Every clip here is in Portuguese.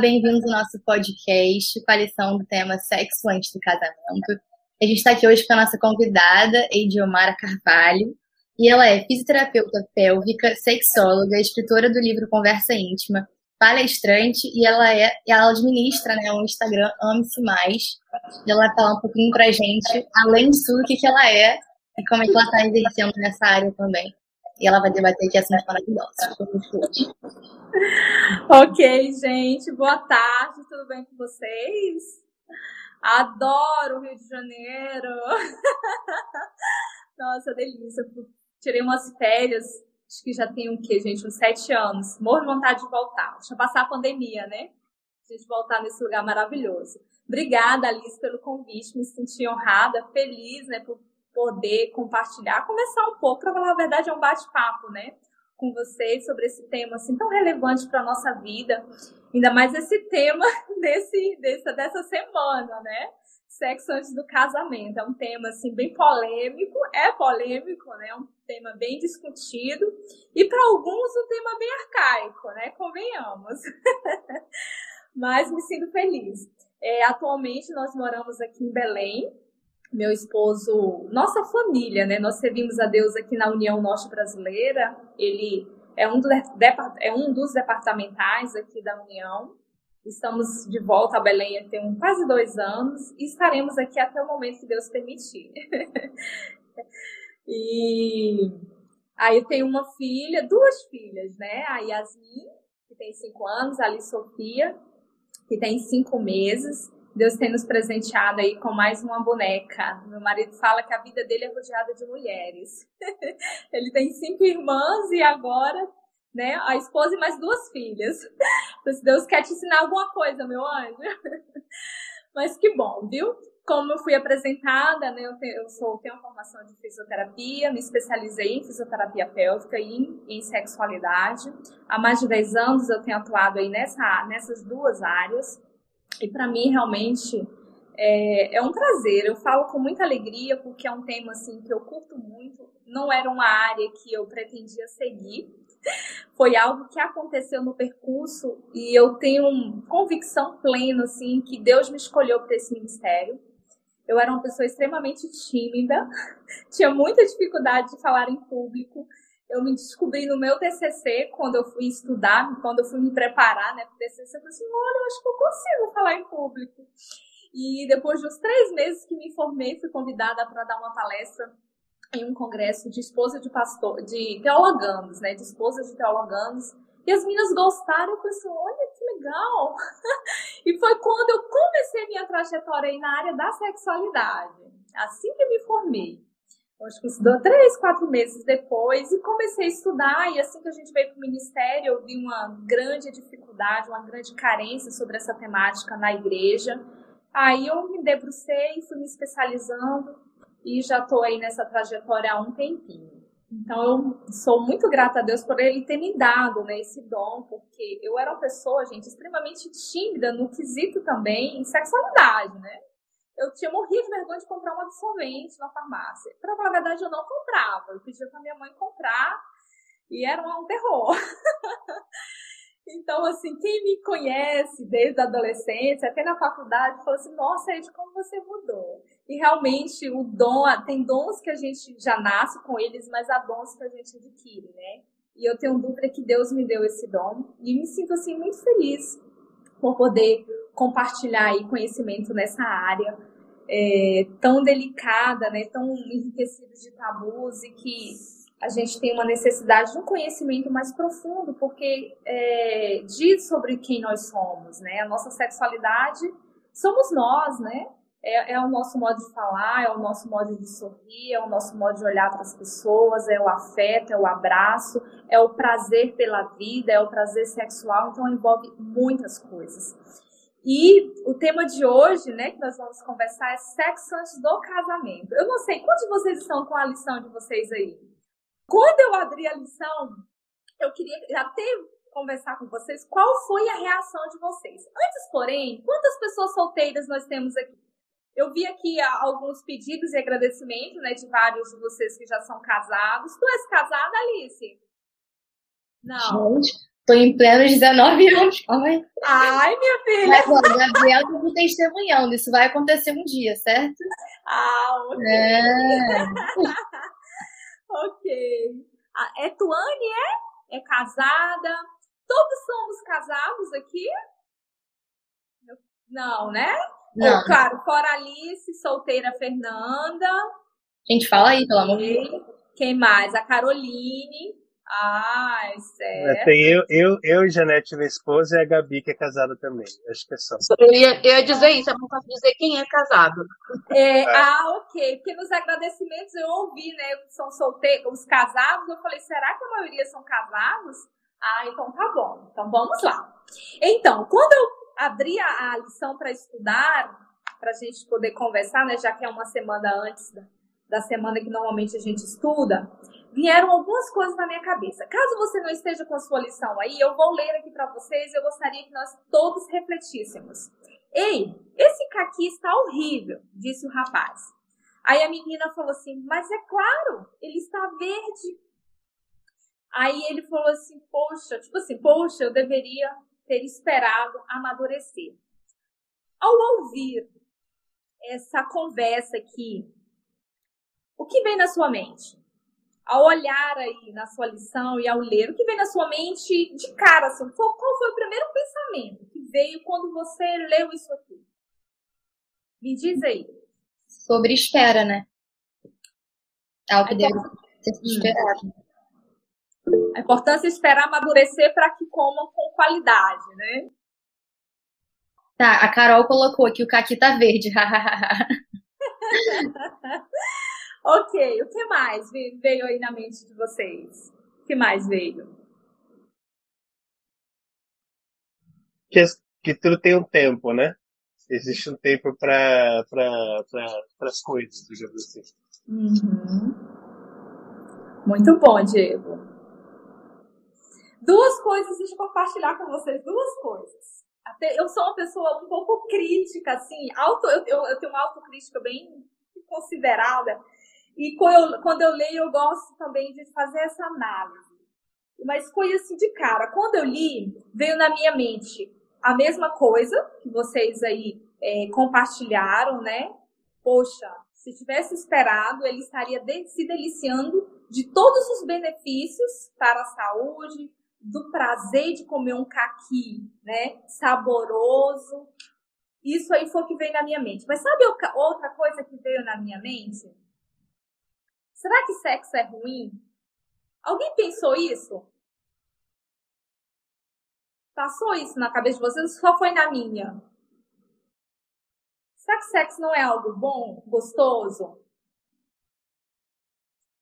Bem-vindos ao nosso podcast, Coalição do tema Sexo Antes do Casamento. A gente está aqui hoje com a nossa convidada, Ediomara Carvalho, e ela é fisioterapeuta pélvica, sexóloga, escritora do livro Conversa Íntima, palestrante, e ela é ela administra né, o Instagram Ame-se Mais. E ela vai falar um pouquinho pra gente, além tudo, o que, que ela é e como é que ela está exercendo nessa área também. E ela vai debater aqui assuntos maravilhosos. Ok, gente, boa tarde, tudo bem com vocês? Adoro o Rio de Janeiro! Nossa, delícia! Tirei umas férias, acho que já tem o quê, gente? Uns sete anos. Morro de vontade de voltar. Deixa passar a pandemia, né? A gente voltar nesse lugar maravilhoso. Obrigada, Alice, pelo convite. Me senti honrada, feliz, né, por poder compartilhar, começar um pouco, para falar a verdade, é um bate-papo, né? Com vocês sobre esse tema assim tão relevante para a nossa vida, ainda mais esse tema desse, dessa, dessa semana, né? Sexo antes do casamento. É um tema assim bem polêmico, é polêmico, né? É um tema bem discutido e para alguns um tema bem arcaico, né? Convenhamos. Mas me sinto feliz. É, atualmente nós moramos aqui em Belém, meu esposo, nossa família, né? Nós servimos a Deus aqui na União Norte Brasileira. Ele é um, do, é um dos departamentais aqui da União. Estamos de volta a Belém tem quase dois anos e estaremos aqui até o momento que Deus permitir. e aí eu tenho uma filha, duas filhas, né? A Yasmin, que tem cinco anos, a Alice Sofia, que tem cinco meses. Deus tem nos presenteado aí com mais uma boneca. Meu marido fala que a vida dele é rodeada de mulheres. Ele tem cinco irmãs e agora, né, a esposa e mais duas filhas. Se Deus quer te ensinar alguma coisa, meu anjo. Mas que bom, viu? Como eu fui apresentada, né, eu, tenho, eu sou, tenho uma formação de fisioterapia, me especializei em fisioterapia pélvica e em, em sexualidade. Há mais de 10 anos eu tenho atuado aí nessa, nessas duas áreas. E para mim, realmente, é, é, um prazer. Eu falo com muita alegria, porque é um tema assim que eu curto muito. Não era uma área que eu pretendia seguir. Foi algo que aconteceu no percurso e eu tenho convicção plena assim que Deus me escolheu para esse ministério. Eu era uma pessoa extremamente tímida, tinha muita dificuldade de falar em público eu me descobri no meu TCC, quando eu fui estudar, quando eu fui me preparar né, para o TCC, eu falei assim, olha, eu acho que eu consigo falar em público. E depois de uns três meses que me formei, fui convidada para dar uma palestra em um congresso de esposa de pastor, de teologanos, né, de esposas de teologanos. E as meninas gostaram, eu falei assim, olha que legal. e foi quando eu comecei minha trajetória aí na área da sexualidade, assim que me formei acho que estudou três, quatro meses depois e comecei a estudar. E assim que a gente veio para o ministério, eu vi uma grande dificuldade, uma grande carência sobre essa temática na igreja. Aí eu me debrucei, fui me especializando e já estou aí nessa trajetória há um tempinho. Então eu sou muito grata a Deus por Ele ter me dado né, esse dom, porque eu era uma pessoa, gente, extremamente tímida no quesito também em sexualidade, né? Eu tinha morrido de vergonha de comprar um absorvente na farmácia. Pra falar a verdade, eu não comprava. Eu pedia pra minha mãe comprar e era um terror. então, assim, quem me conhece desde a adolescência, até na faculdade, falou assim: nossa, Ed, como você mudou. E realmente, o dom, tem dons que a gente já nasce com eles, mas há dons que a gente adquire, né? E eu tenho dúvida que Deus me deu esse dom e me sinto, assim, muito feliz por poder compartilhar aí conhecimento nessa área é, tão delicada, né, tão enriquecida de tabus e que a gente tem uma necessidade de um conhecimento mais profundo, porque é, diz sobre quem nós somos, né? A nossa sexualidade somos nós, né? É, é, o nosso modo de falar, é o nosso modo de sorrir, é o nosso modo de olhar para as pessoas, é o afeto, é o abraço, é o prazer pela vida, é o prazer sexual, então envolve muitas coisas. E o tema de hoje, né, que nós vamos conversar é sexo antes do casamento. Eu não sei quantos de vocês estão com a lição de vocês aí. Quando eu abri a lição, eu queria até conversar com vocês qual foi a reação de vocês. Antes, porém, quantas pessoas solteiras nós temos aqui? Eu vi aqui alguns pedidos e agradecimentos, né, de vários de vocês que já são casados. Tu és casada, Alice? Não. Gente, tô em plenos 19 anos. Ai, Ai minha filha. Mas, ó, Gabriel tá me testemunhando. Isso vai acontecer um dia, certo? Ah, ok. É. ok. É Tuane, é? É casada? Todos somos casados aqui? Não, né? Não. Ou, claro, fora Alice, solteira Fernanda. Gente, fala aí, pelo amor de Deus. Quem mais? A Caroline. Ai, certo. É, tem eu, eu, eu e Janete, minha esposa, e a Gabi, que é casada também. Acho que é só. Eu ia, eu ia dizer isso, eu não posso dizer quem é casado. É, é. Ah, ok. Porque nos agradecimentos eu ouvi, né? São solteiros, os casados. Eu falei, será que a maioria são casados? Ah, então tá bom. Então vamos lá. Então, quando eu abri a, a lição para estudar, para a gente poder conversar, né, já que é uma semana antes da, da semana que normalmente a gente estuda, vieram algumas coisas na minha cabeça. Caso você não esteja com a sua lição aí, eu vou ler aqui para vocês. Eu gostaria que nós todos refletíssemos. Ei, esse caqui está horrível, disse o rapaz. Aí a menina falou assim: Mas é claro, ele está verde. Aí ele falou assim: Poxa, tipo assim, poxa, eu deveria ter esperado amadurecer. Ao ouvir essa conversa aqui, o que vem na sua mente? Ao olhar aí na sua lição e ao ler, o que vem na sua mente de cara? Assim, qual foi o primeiro pensamento que veio quando você leu isso aqui? Me diz aí. Sobre espera, né? Algo que deve ser esperado. A importância é esperar amadurecer para que comam com qualidade, né? Tá, a Carol colocou aqui o caqui tá verde. ok, o que mais veio aí na mente de vocês? O que mais veio? Que, que tudo tem um tempo, né? Existe um tempo para pra, pra, as coisas, digamos assim. Uhum. Muito bom, Diego. Duas coisas, deixa eu compartilhar com vocês duas coisas. Até, eu sou uma pessoa um pouco crítica, assim, auto, eu, eu, eu tenho uma autocrítica bem considerada. E quando eu, leio, eu gosto também de fazer essa análise. Mas foi assim de cara. Quando eu li, veio na minha mente a mesma coisa que vocês aí é, compartilharam, né? Poxa, se tivesse esperado, ele estaria de, se deliciando de todos os benefícios para a saúde, do prazer de comer um caqui, né? Saboroso. Isso aí foi o que veio na minha mente. Mas sabe outra coisa que veio na minha mente? Será que sexo é ruim? Alguém pensou isso? Passou isso na cabeça de vocês? Só foi na minha. Será que sexo não é algo bom, gostoso?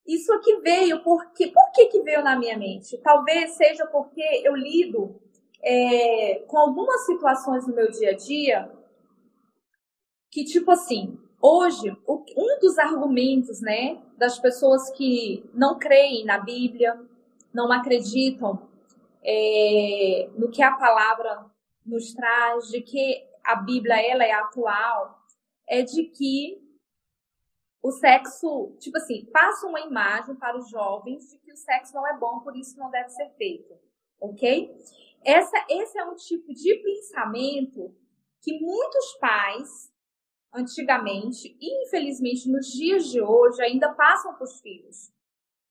Isso aqui veio porque. Por que, que veio na minha mente? Talvez seja porque eu lido é, com algumas situações no meu dia a dia que, tipo assim, hoje, um dos argumentos, né, das pessoas que não creem na Bíblia, não acreditam é, no que a palavra nos traz, de que a Bíblia ela é atual, é de que o sexo, tipo assim, passa uma imagem para os jovens de que o sexo não é bom, por isso não deve ser feito, ok? Essa, esse é um tipo de pensamento que muitos pais, antigamente, e infelizmente nos dias de hoje, ainda passam para os filhos,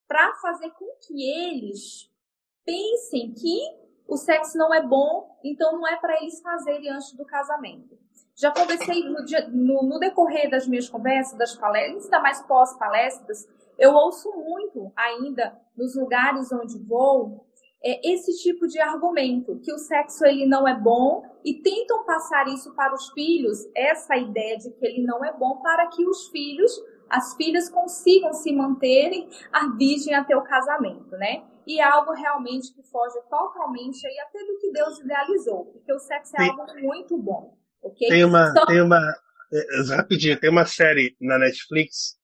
para fazer com que eles pensem que o sexo não é bom, então não é para eles fazerem antes do casamento. Já conversei no, no, no decorrer das minhas conversas, das palestras, ainda mais pós-palestras, eu ouço muito ainda nos lugares onde vou é, esse tipo de argumento, que o sexo ele não é bom e tentam passar isso para os filhos, essa ideia de que ele não é bom para que os filhos, as filhas consigam se manterem a virgem até o casamento, né? E é algo realmente que foge totalmente aí até do que Deus idealizou, porque o sexo é tem, algo muito bom, ok? Tem uma, então, tem uma, é, rapidinho, tem uma série na Netflix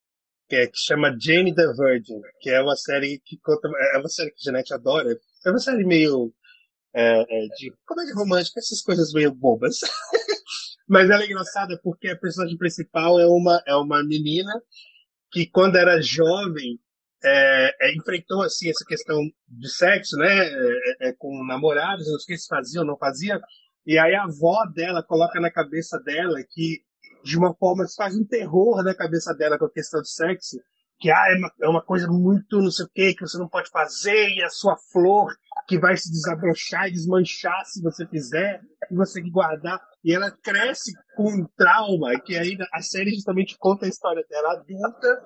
que, é, que chama Jane the Virgin, que é uma série que conta, é uma série que a Janete adora, é uma série meio é, é, de comédia romântica, essas coisas meio bobas. Mas ela é engraçada porque a personagem principal é uma, é uma menina que, quando era jovem, é, é, enfrentou assim essa questão de sexo, né, é, é com namorados, não sei se fazia ou não fazia, e aí a avó dela coloca na cabeça dela que de uma forma faz um terror na cabeça dela com a questão do sexo, que ah, é, uma, é uma coisa muito não sei o que, que você não pode fazer, e a sua flor que vai se desabrochar e desmanchar se você fizer, e você tem que guardar. E ela cresce com um trauma, que aí a série justamente conta a história dela adulta,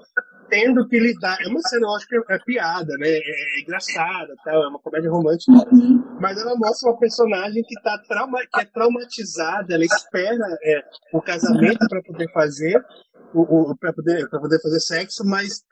tendo que lidar. É uma série, eu acho que é, é piada, né? É, é engraçada, tal, é uma comédia romântica. Mas ela mostra uma personagem que, tá trauma, que é traumatizada, ela espera é, o casamento para poder fazer, para poder, poder fazer sexo, mas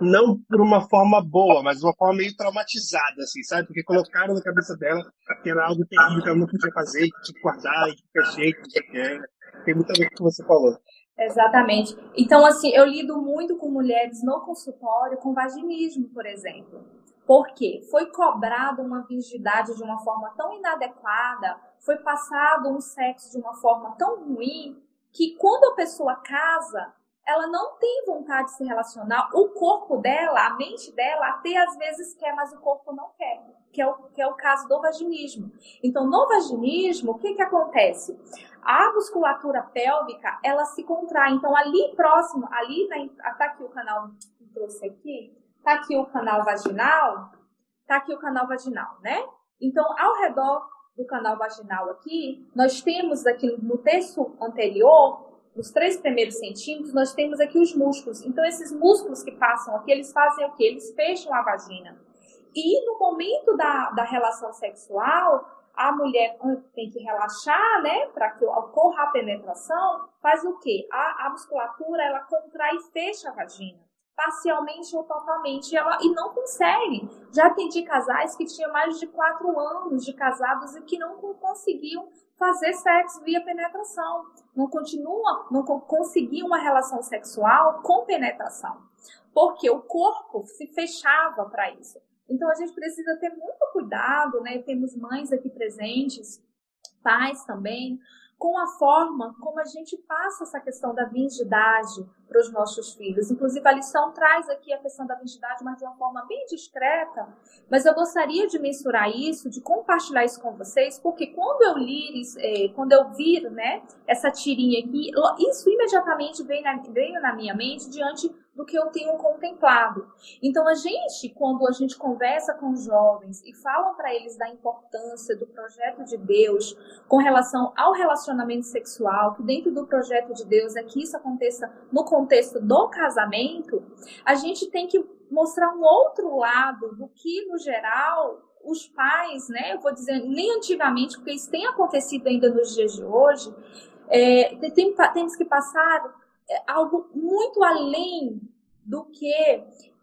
não por uma forma boa, mas uma forma meio traumatizada, assim, sabe? Porque colocaram na cabeça dela que era algo terrível que ela não podia fazer, que tinha que guardar, e que jeito, não sei o que. Tem muito a ver com o que você falou. Exatamente. Então, assim, eu lido muito com mulheres no consultório com vaginismo, por exemplo. Porque foi cobrado uma virgindade de uma forma tão inadequada, foi passado um sexo de uma forma tão ruim, que quando a pessoa casa, ela não tem vontade de se relacionar, o corpo dela, a mente dela, até às vezes quer, mas o corpo não quer, que é o, que é o caso do vaginismo. Então, no vaginismo, o que, que acontece? A musculatura pélvica, ela se contrai. Então, ali próximo, ali, na, tá aqui o canal, trouxe aqui, tá aqui o canal vaginal, tá aqui o canal vaginal, né? Então, ao redor do canal vaginal aqui, nós temos aqui no texto anterior nos três primeiros centímetros, nós temos aqui os músculos. Então, esses músculos que passam aqui, eles fazem o quê? Eles fecham a vagina. E no momento da, da relação sexual, a mulher tem que relaxar, né, para que ocorra a penetração, faz o quê? A, a musculatura, ela contrai e fecha a vagina, parcialmente ou totalmente, e, ela, e não consegue. Já atendi casais que tinham mais de quatro anos de casados e que não conseguiam fazer sexo via penetração. Não continua, não conseguia uma relação sexual com penetração. Porque o corpo se fechava para isso. Então a gente precisa ter muito cuidado, né? Temos mães aqui presentes, pais também, com a forma como a gente passa essa questão da virgindade para os nossos filhos. Inclusive, a lição traz aqui a questão da virgindade, mas de uma forma bem discreta. Mas eu gostaria de mensurar isso, de compartilhar isso com vocês, porque quando eu li, é, quando eu vi né, essa tirinha aqui, isso imediatamente veio na, veio na minha mente diante do que eu tenho contemplado. Então, a gente, quando a gente conversa com jovens e fala para eles da importância do projeto de Deus com relação ao relacionamento sexual, que dentro do projeto de Deus é que isso aconteça no contexto do casamento, a gente tem que mostrar um outro lado do que, no geral, os pais, né, eu vou dizer, nem antigamente, porque isso tem acontecido ainda nos dias de hoje, é, tem, temos que passar é, algo muito além do que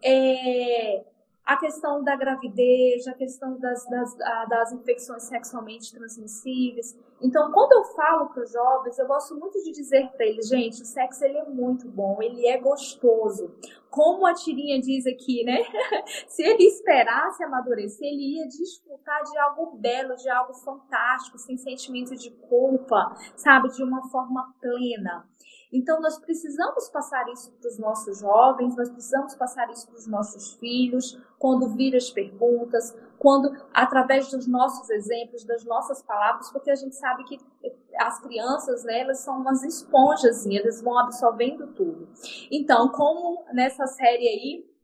é, a questão da gravidez, a questão das, das, das infecções sexualmente transmissíveis. Então, quando eu falo para os jovens, eu gosto muito de dizer para eles, gente, o sexo ele é muito bom, ele é gostoso. Como a tirinha diz aqui, né? Se ele esperasse amadurecer, ele ia desfrutar de algo belo, de algo fantástico, sem sentimento de culpa, sabe? De uma forma plena. Então, nós precisamos passar isso para os nossos jovens, nós precisamos passar isso para os nossos filhos, quando vir as perguntas, quando, através dos nossos exemplos, das nossas palavras, porque a gente sabe que as crianças, né, elas são umas esponjas, eles vão absorvendo tudo. Então, como nessa série aí,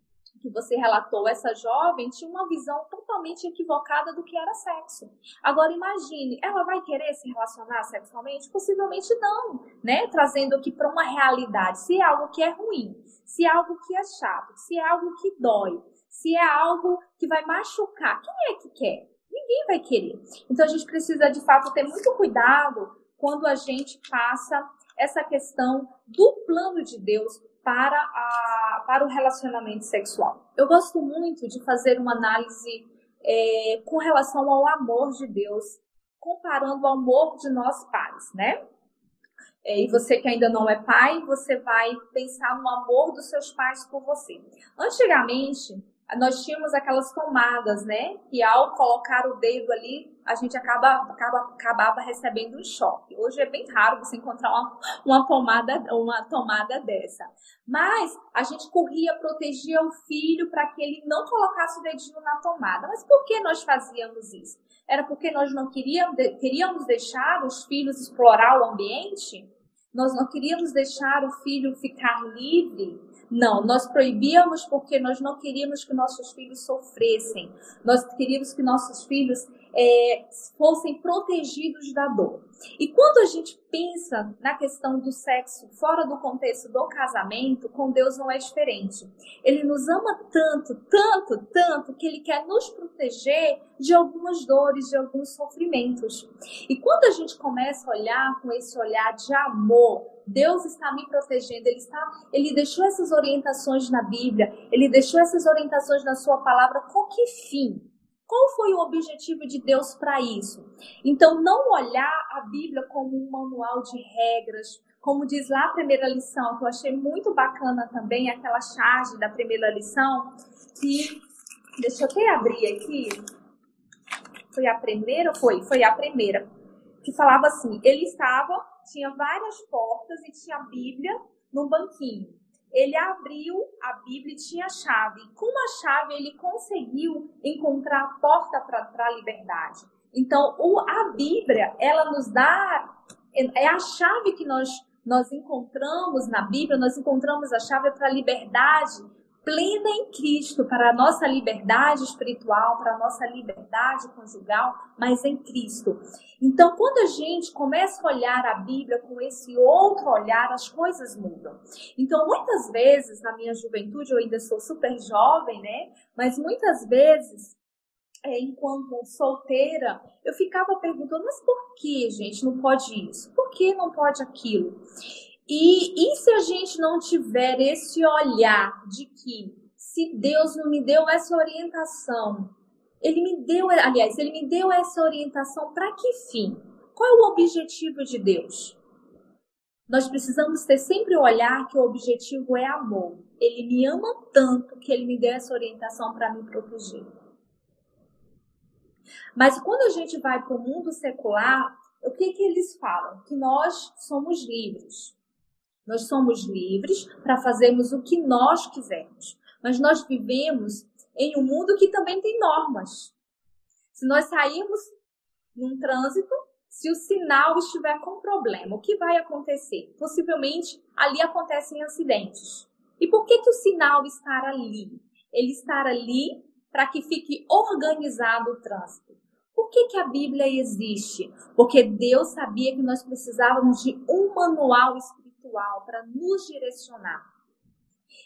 que você relatou, essa jovem tinha uma visão totalmente equivocada do que era sexo. Agora imagine, ela vai querer se relacionar sexualmente? Possivelmente não, né? Trazendo aqui para uma realidade, se é algo que é ruim, se é algo que é chato, se é algo que dói, se é algo que vai machucar, quem é que quer? Ninguém vai querer. Então a gente precisa de fato ter muito cuidado quando a gente passa essa questão do plano de Deus para, a, para o relacionamento sexual. Eu gosto muito de fazer uma análise é, com relação ao amor de Deus, comparando o amor de nós pais, né? É, e você que ainda não é pai, você vai pensar no amor dos seus pais por você. Antigamente, nós tínhamos aquelas tomadas, né? Que ao colocar o dedo ali, a gente acaba, acaba acabava recebendo um choque. Hoje é bem raro você encontrar uma, uma, pomada, uma tomada dessa. Mas a gente corria, protegia o filho para que ele não colocasse o dedinho na tomada. Mas por que nós fazíamos isso? Era porque nós não queríamos, queríamos deixar os filhos explorar o ambiente? Nós não queríamos deixar o filho ficar livre não, nós proibíamos porque nós não queríamos que nossos filhos sofressem. Nós queríamos que nossos filhos é, fossem protegidos da dor. E quando a gente pensa na questão do sexo fora do contexto do casamento, com Deus não é diferente. Ele nos ama tanto, tanto, tanto, que Ele quer nos proteger de algumas dores, de alguns sofrimentos. E quando a gente começa a olhar com esse olhar de amor, Deus está me protegendo, Ele está, Ele deixou essas orientações na Bíblia, Ele deixou essas orientações na Sua palavra, com que fim? Qual foi o objetivo de Deus para isso? Então, não olhar a Bíblia como um manual de regras, como diz lá a primeira lição, que eu achei muito bacana também, aquela charge da primeira lição, que, deixa eu até abrir aqui, foi a primeira? Foi, foi a primeira, que falava assim, ele estava, tinha várias portas e tinha a Bíblia num banquinho ele abriu a Bíblia e tinha a chave. Com a chave ele conseguiu encontrar a porta para a liberdade. Então, o, a Bíblia, ela nos dá é a chave que nós nós encontramos na Bíblia, nós encontramos a chave para a liberdade plena em Cristo, para a nossa liberdade espiritual, para a nossa liberdade conjugal, mas em Cristo. Então, quando a gente começa a olhar a Bíblia com esse outro olhar, as coisas mudam. Então, muitas vezes, na minha juventude, eu ainda sou super jovem, né? Mas muitas vezes é, enquanto solteira, eu ficava perguntando, mas por que, gente, não pode isso? Por que não pode aquilo? E, e se a gente não tiver esse olhar de que se Deus não me deu essa orientação, ele me deu, aliás, ele me deu essa orientação para que fim? Qual é o objetivo de Deus? Nós precisamos ter sempre o olhar que o objetivo é amor. Ele me ama tanto que ele me deu essa orientação para me proteger. Mas quando a gente vai para o mundo secular, o que, que eles falam? Que nós somos livres. Nós somos livres para fazermos o que nós quisermos. Mas nós vivemos em um mundo que também tem normas. Se nós sairmos num trânsito, se o sinal estiver com problema, o que vai acontecer? Possivelmente ali acontecem acidentes. E por que, que o sinal estar ali? Ele estar ali para que fique organizado o trânsito. Por que, que a Bíblia existe? Porque Deus sabia que nós precisávamos de um manual espiritual espiritual para nos direcionar.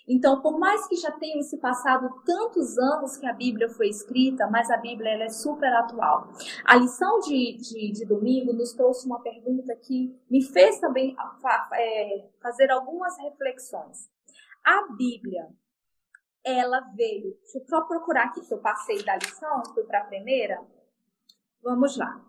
Então, por mais que já tenham se passado tantos anos que a Bíblia foi escrita, mas a Bíblia ela é super atual. A lição de, de, de domingo nos trouxe uma pergunta que me fez também é, fazer algumas reflexões. A Bíblia, ela veio. Deixa eu só procurar aqui, que eu passei da lição, fui para a primeira. Vamos lá.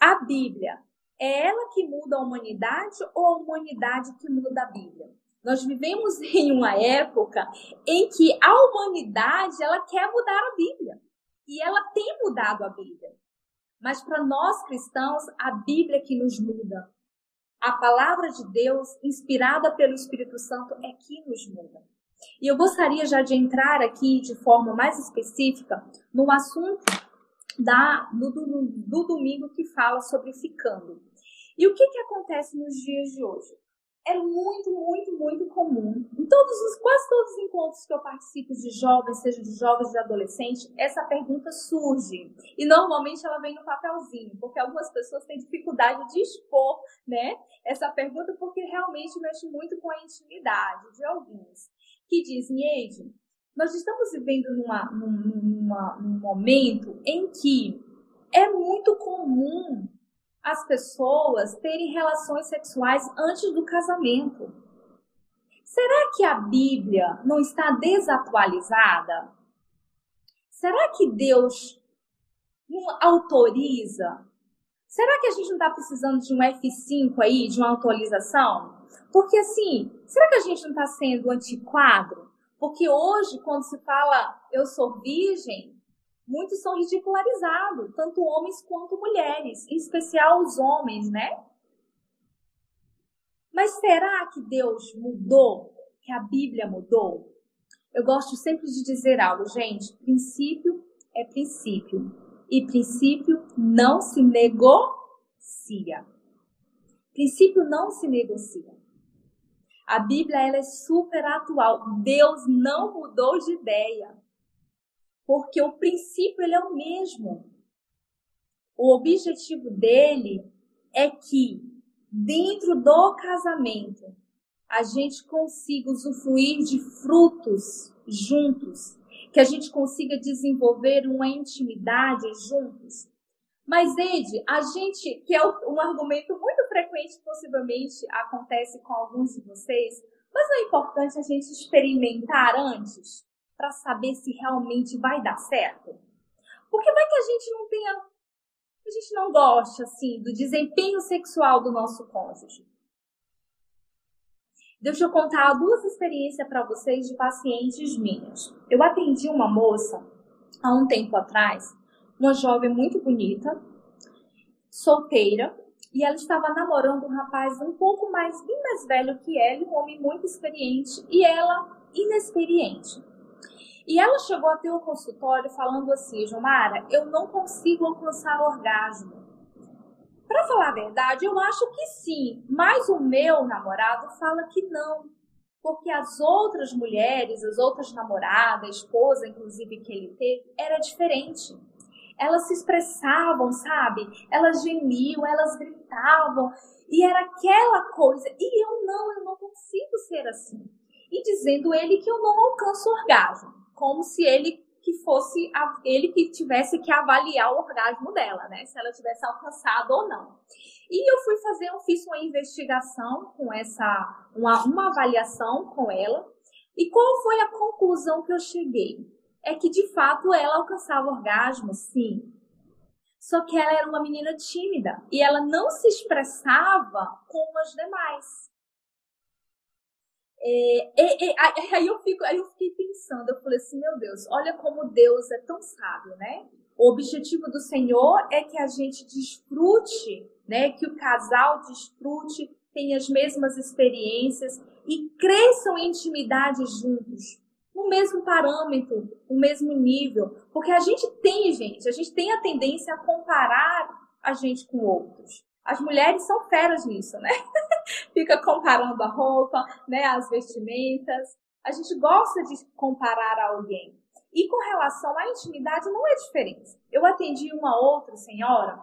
A Bíblia, é ela que muda a humanidade ou a humanidade que muda a Bíblia? Nós vivemos em uma época em que a humanidade ela quer mudar a Bíblia e ela tem mudado a Bíblia. Mas para nós cristãos, a Bíblia é que nos muda. A palavra de Deus, inspirada pelo Espírito Santo, é que nos muda. E eu gostaria já de entrar aqui de forma mais específica no assunto da, do, do, do domingo que fala sobre ficando. E o que, que acontece nos dias de hoje? É muito, muito, muito comum. Em todos os, quase todos os encontros que eu participo de jovens, seja de jovens, de adolescentes, essa pergunta surge. E normalmente ela vem no papelzinho, porque algumas pessoas têm dificuldade de expor, né, essa pergunta, porque realmente mexe muito com a intimidade de alguns. Que dizem, Eide, Nós estamos vivendo numa, numa, num momento em que é muito comum as pessoas terem relações sexuais antes do casamento. Será que a Bíblia não está desatualizada? Será que Deus não autoriza? Será que a gente não está precisando de um F5 aí, de uma atualização? Porque assim, será que a gente não está sendo antiquado? Porque hoje, quando se fala eu sou virgem, muitos são ridicularizados, tanto homens quanto mulheres, em especial os homens, né? Mas será que Deus mudou? Que a Bíblia mudou? Eu gosto sempre de dizer algo, gente: princípio é princípio, e princípio não se negocia. Princípio não se negocia. A Bíblia ela é super atual. Deus não mudou de ideia porque o princípio ele é o mesmo. O objetivo dele é que dentro do casamento a gente consiga usufruir de frutos juntos, que a gente consiga desenvolver uma intimidade juntos. Mas, Ed, a gente, que é um argumento muito frequente, possivelmente acontece com alguns de vocês, mas não é importante a gente experimentar antes? para saber se realmente vai dar certo? Porque vai que a gente não tenha. A gente não gosta, assim, do desempenho sexual do nosso cônjuge. Deixa eu contar duas experiências para vocês de pacientes minhas. Eu atendi uma moça há um tempo atrás, uma jovem muito bonita, solteira, e ela estava namorando um rapaz um pouco mais, bem mais velho que ela, um homem muito experiente, e ela inexperiente. E ela chegou até o consultório falando assim, Jomara, eu não consigo alcançar orgasmo. Para falar a verdade, eu acho que sim, mas o meu namorado fala que não. Porque as outras mulheres, as outras namoradas, esposa, inclusive, que ele teve, era diferente. Elas se expressavam, sabe? Elas gemiam, elas gritavam. E era aquela coisa. E eu não, eu não consigo ser assim. E dizendo ele que eu não alcanço orgasmo como se ele que fosse a, ele que tivesse que avaliar o orgasmo dela, né? Se ela tivesse alcançado ou não. E eu fui fazer, eu fiz uma investigação com essa, uma, uma avaliação com ela. E qual foi a conclusão que eu cheguei? É que de fato ela alcançava orgasmo, sim. Só que ela era uma menina tímida e ela não se expressava como as demais. É, é, é, aí, eu fico, aí eu fiquei pensando, eu falei assim, meu Deus, olha como Deus é tão sábio, né? O objetivo do Senhor é que a gente desfrute, né? Que o casal desfrute, tenha as mesmas experiências e cresçam em intimidade juntos, no mesmo parâmetro, no mesmo nível. Porque a gente tem, gente, a gente tem a tendência a comparar a gente com outros. As mulheres são feras nisso, né? Fica comparando a roupa, né, as vestimentas. A gente gosta de comparar alguém. E com relação à intimidade não é diferente. Eu atendi uma outra senhora,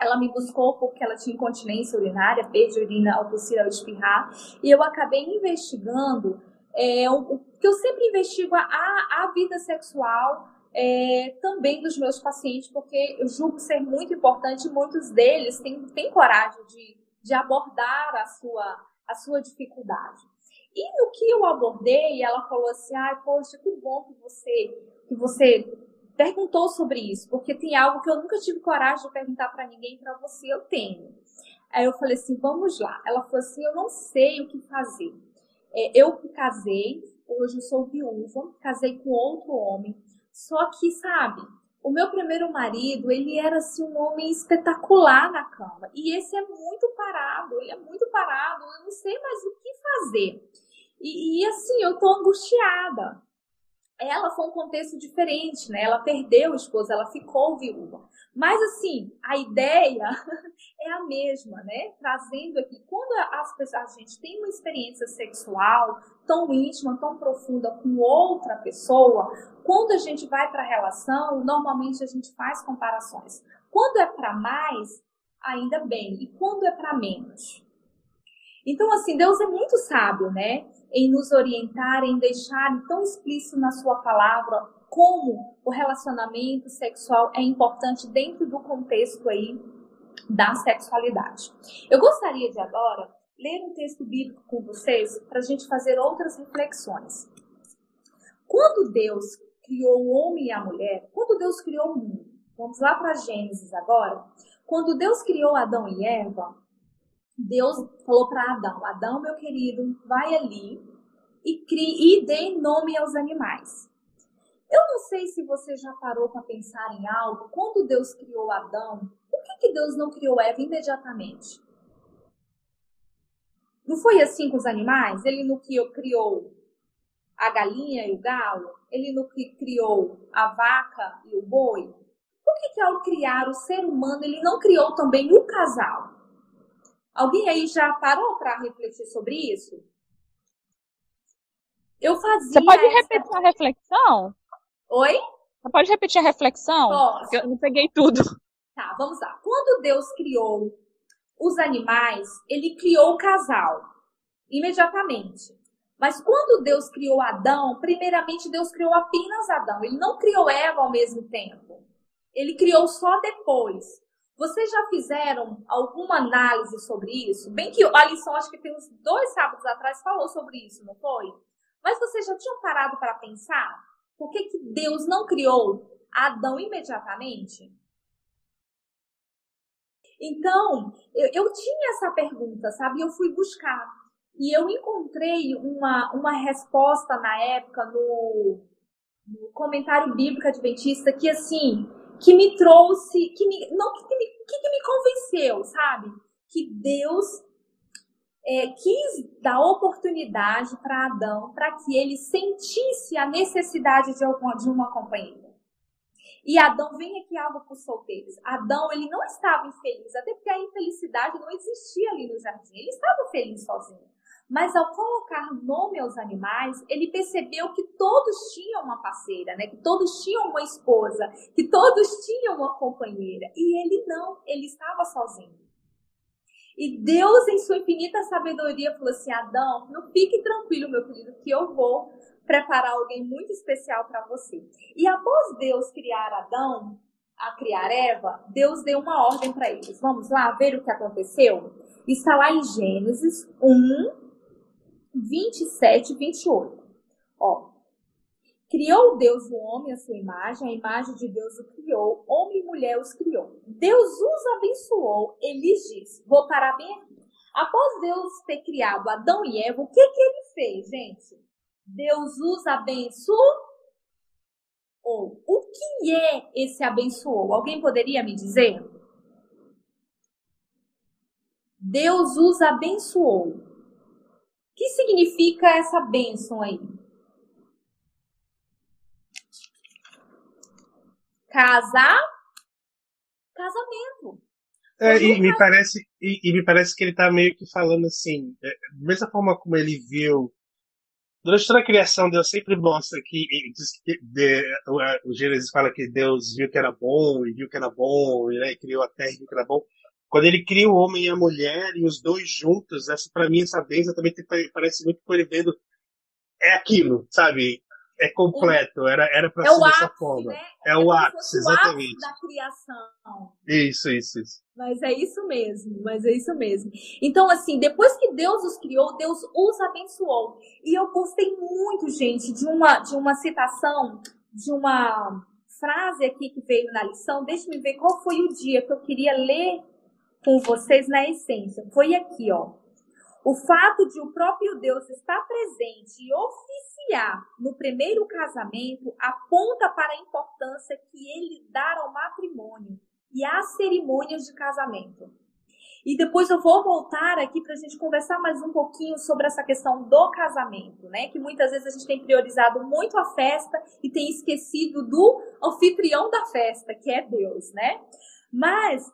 ela me buscou porque ela tinha incontinência urinária, perda urina ao tossir, ao espirrar, e eu acabei investigando é, o que eu sempre investigo a, a vida sexual é, também dos meus pacientes, porque eu julgo ser muito importante, muitos deles têm, têm coragem de, de abordar a sua, a sua dificuldade. E no que eu abordei, ela falou assim: ai, poxa, que bom que você, que você perguntou sobre isso, porque tem algo que eu nunca tive coragem de perguntar para ninguém, para você eu tenho. Aí eu falei assim: vamos lá. Ela falou assim: eu não sei o que fazer. É, eu casei, hoje eu sou viúva, casei com outro homem, só que, sabe, o meu primeiro marido, ele era assim um homem espetacular na cama. E esse é muito parado, ele é muito parado, eu não sei mais o que fazer. E, e assim, eu tô angustiada. Ela foi um contexto diferente, né? Ela perdeu o esposo, ela ficou viúva. Mas assim, a ideia é a mesma, né? Trazendo aqui, quando as pessoas, a gente tem uma experiência sexual tão íntima, tão profunda com outra pessoa, quando a gente vai para a relação, normalmente a gente faz comparações. Quando é para mais, ainda bem. E quando é para menos? Então, assim, Deus é muito sábio, né? Em nos orientar, em deixar tão explícito na sua palavra como o relacionamento sexual é importante dentro do contexto aí da sexualidade. Eu gostaria de agora ler um texto bíblico com vocês para a gente fazer outras reflexões. Quando Deus criou o homem e a mulher, quando Deus criou o mundo, vamos lá para Gênesis agora. Quando Deus criou Adão e Eva, Deus falou para Adão: Adão, meu querido, vai ali e, crie, e dê nome aos animais. Eu não sei se você já parou para pensar em algo. Quando Deus criou Adão, por que, que Deus não criou Eva imediatamente? Não foi assim com os animais? Ele não criou a galinha e o galo? Ele não criou a vaca e o boi? Por que, que ao criar o ser humano, ele não criou também o casal? Alguém aí já parou para refletir sobre isso? Eu fazia. Você pode essa... repetir a reflexão? Oi? Você pode repetir a reflexão? Posso. Eu não peguei tudo. Tá, vamos lá. Quando Deus criou os animais, ele criou o casal imediatamente. Mas quando Deus criou Adão, primeiramente Deus criou apenas Adão. Ele não criou Eva ao mesmo tempo. Ele criou só depois. Vocês já fizeram alguma análise sobre isso? Bem que a lição, acho que tem uns dois sábados atrás, falou sobre isso, não foi? Mas vocês já tinham parado para pensar por que, que Deus não criou Adão imediatamente? Então, eu, eu tinha essa pergunta, sabe? Eu fui buscar. E eu encontrei uma, uma resposta na época no, no comentário bíblico adventista que, assim, que me trouxe, que me, não que me, que, que me convenceu, sabe? Que Deus é, quis dar oportunidade para Adão para que ele sentisse a necessidade de, alguma, de uma companheira. E Adão, vem aqui algo para os solteiros. Adão, ele não estava infeliz, até porque a infelicidade não existia ali no jardim. Ele estava feliz sozinho. Mas ao colocar nome aos animais, ele percebeu que todos tinham uma parceira, né? Que todos tinham uma esposa, que todos tinham uma companheira. E ele não, ele estava sozinho. E Deus, em sua infinita sabedoria, falou assim: Adão, não fique tranquilo, meu querido, que eu vou preparar alguém muito especial para você. E após Deus criar Adão, a criar Eva, Deus deu uma ordem para eles. Vamos lá ver o que aconteceu? Está lá em Gênesis 1, 27 e 28. Ó, Criou Deus o homem à sua imagem, a imagem de Deus o criou, homem e mulher os criou. Deus os abençoou, ele disse, vou parar bem aqui. Após Deus ter criado Adão e Eva, o que, que ele fez, gente? Deus os abençoou. O que é esse abençoou? Alguém poderia me dizer? Deus os abençoou. Significa essa bênção aí? Casar, casamento. É, e, me parece, e, e, me parece que ele está meio que falando assim, é, da mesma forma como ele viu. Durante toda a criação, Deus sempre mostra que, que de, o, o Gênesis fala que Deus viu que era bom e viu que era bom, e né, criou a terra e viu que era bom. Quando ele cria o homem e a mulher e os dois juntos, essa para mim essa bênção também parece muito com ele vendo é aquilo, sabe? é completo, era era para é ser dessa ápice, forma. Né? É, é o ápice, exatamente. O ápice da criação. Isso, isso, isso. Mas é isso mesmo, mas é isso mesmo. Então, assim, depois que Deus os criou, Deus os abençoou. E eu gostei muito, gente, de uma, de uma citação, de uma frase aqui que veio na lição. Deixa-me ver qual foi o dia que eu queria ler com vocês na essência. Foi aqui, ó. O fato de o próprio Deus estar presente e oficiar no primeiro casamento aponta para a importância que ele dá ao matrimônio e às cerimônias de casamento. E depois eu vou voltar aqui para a gente conversar mais um pouquinho sobre essa questão do casamento, né? Que muitas vezes a gente tem priorizado muito a festa e tem esquecido do anfitrião da festa, que é Deus, né? Mas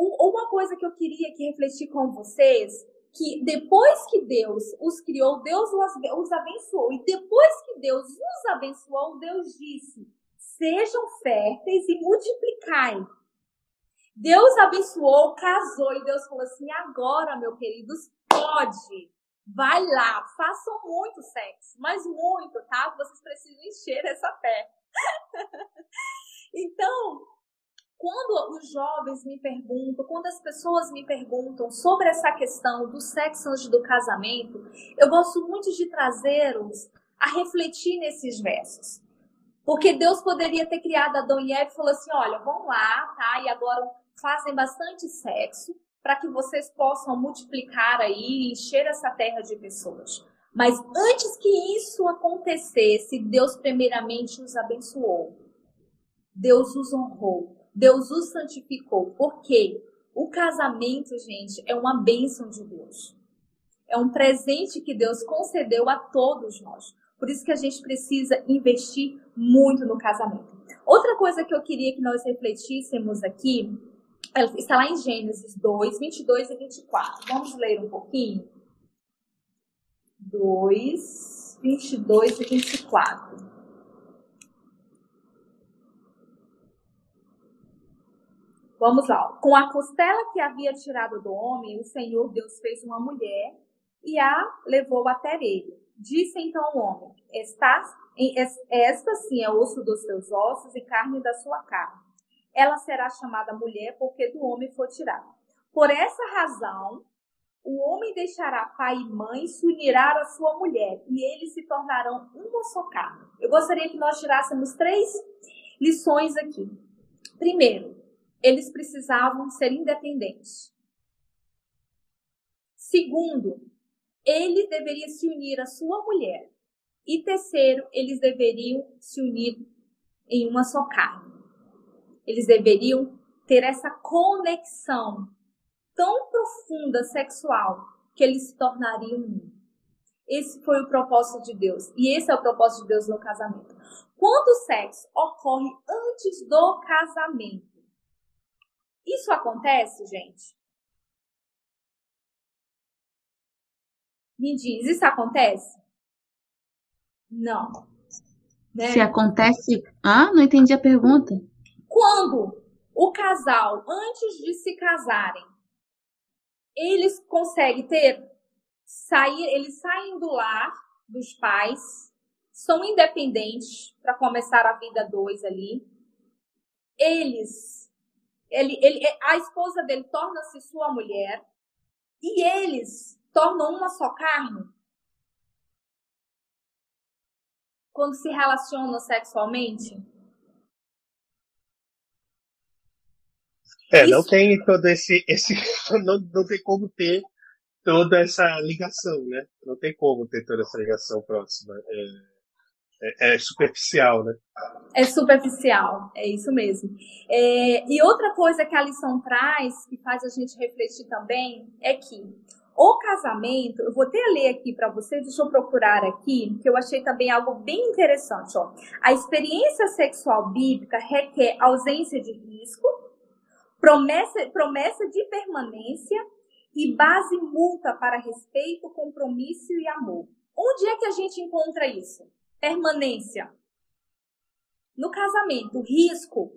uma coisa que eu queria aqui refletir com vocês que depois que Deus os criou, Deus os abençoou. E depois que Deus os abençoou, Deus disse: sejam férteis e multiplicai. Deus abençoou, casou, e Deus falou assim: agora, meu queridos, pode. Vai lá, façam muito sexo, mas muito, tá? Vocês precisam encher essa fé. então, quando os jovens me perguntam, quando as pessoas me perguntam sobre essa questão do sexo antes do casamento, eu gosto muito de trazê-los a refletir nesses versos. Porque Deus poderia ter criado Adão e Eva e falou assim: olha, vão lá, tá? E agora fazem bastante sexo para que vocês possam multiplicar aí e encher essa terra de pessoas. Mas antes que isso acontecesse, Deus primeiramente os abençoou. Deus os honrou. Deus os santificou. Por quê? O casamento, gente, é uma bênção de Deus. É um presente que Deus concedeu a todos nós. Por isso que a gente precisa investir muito no casamento. Outra coisa que eu queria que nós refletíssemos aqui está lá em Gênesis 2, 22 e 24. Vamos ler um pouquinho? 2, 22 e 24. Vamos lá. Com a costela que havia tirado do homem, o Senhor Deus fez uma mulher e a levou até ele. Disse então o homem: Estás, Esta sim é osso dos seus ossos e carne da sua carne ela será chamada mulher porque do homem foi tirada. Por essa razão, o homem deixará pai e mãe, se unirá à sua mulher, e eles se tornarão uma só carne. Eu gostaria que nós tirássemos três lições aqui. Primeiro, eles precisavam ser independentes. Segundo, ele deveria se unir à sua mulher. E terceiro, eles deveriam se unir em uma só carne. Eles deveriam ter essa conexão tão profunda sexual que eles se tornariam um. Esse foi o propósito de Deus. E esse é o propósito de Deus no casamento. Quando o sexo ocorre antes do casamento, isso acontece, gente? Me diz, isso acontece? Não. Né? Se acontece. Ah, não entendi a pergunta. Quando o casal, antes de se casarem, eles conseguem ter sair, eles saem do lar dos pais, são independentes para começar a vida dois ali. Eles, ele, ele, a esposa dele torna-se sua mulher e eles tornam uma só carne. Quando se relacionam sexualmente, É, Isso. não tem todo esse. esse não, não tem como ter toda essa ligação, né? Não tem como ter toda essa ligação próxima. É, é, é superficial, né? É superficial, é isso mesmo. É, e outra coisa que a lição traz, que faz a gente refletir também, é que o casamento, eu vou até ler aqui para vocês, deixa eu procurar aqui, que eu achei também algo bem interessante. Ó. A experiência sexual bíblica requer ausência de risco, promessa, promessa de permanência e base multa para respeito, compromisso e amor. Onde é que a gente encontra isso? Permanência. No casamento, risco.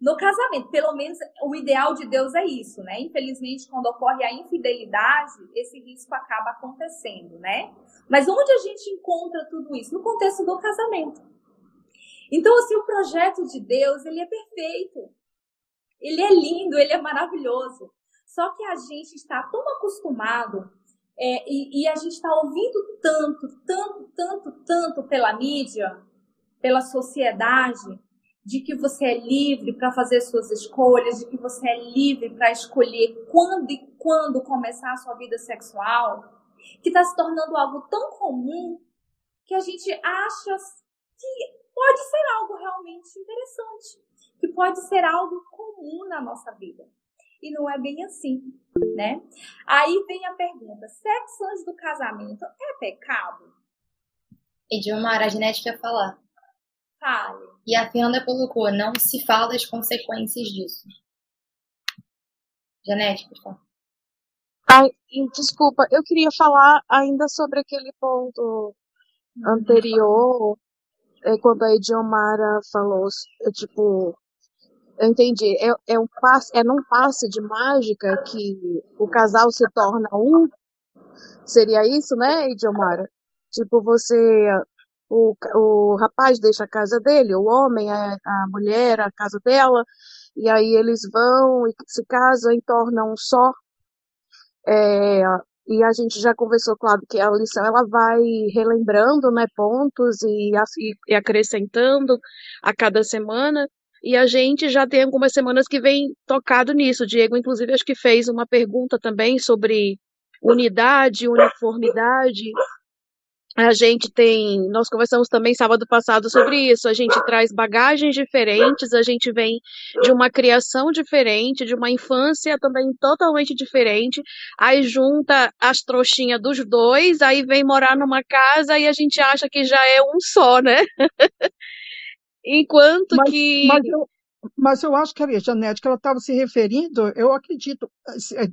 No casamento, pelo menos o ideal de Deus é isso, né? Infelizmente, quando ocorre a infidelidade, esse risco acaba acontecendo, né? Mas onde a gente encontra tudo isso? No contexto do casamento. Então, assim, o projeto de Deus, ele é perfeito. Ele é lindo, ele é maravilhoso. Só que a gente está tão acostumado é, e, e, a gente está ouvindo tanto, tanto, tanto, tanto pela mídia, pela sociedade, de que você é livre para fazer suas escolhas, de que você é livre para escolher quando e quando começar a sua vida sexual, que está se tornando algo tão comum que a gente acha que pode ser algo realmente interessante que pode ser algo comum na nossa vida. E não é bem assim, né? Aí vem a pergunta: sexo antes do casamento é pecado? Edilmar, a genética ia falar. Fale. E a Fernanda colocou: não se fala das consequências disso. Genética, por favor. Ai, desculpa, eu queria falar ainda sobre aquele ponto uhum. anterior, é, quando a Ediomara falou, tipo, eu entendi. É, é, um passe, é num passe de mágica que o casal se torna um? Seria isso, né, Idiomara? Tipo, você. O, o rapaz deixa a casa dele, o homem, a, a mulher, a casa dela, e aí eles vão e se casam e tornam um só. É, e a gente já conversou, claro, que a lição ela vai relembrando né, pontos e, e acrescentando a cada semana. E a gente já tem algumas semanas que vem tocado nisso. O Diego, inclusive, acho que fez uma pergunta também sobre unidade, uniformidade. A gente tem, nós conversamos também sábado passado sobre isso. A gente traz bagagens diferentes, a gente vem de uma criação diferente, de uma infância também totalmente diferente. Aí junta as trouxinhas dos dois, aí vem morar numa casa e a gente acha que já é um só, né? Enquanto mas, que. Mas eu, mas eu acho que a Janete, que ela estava se referindo, eu acredito, eh,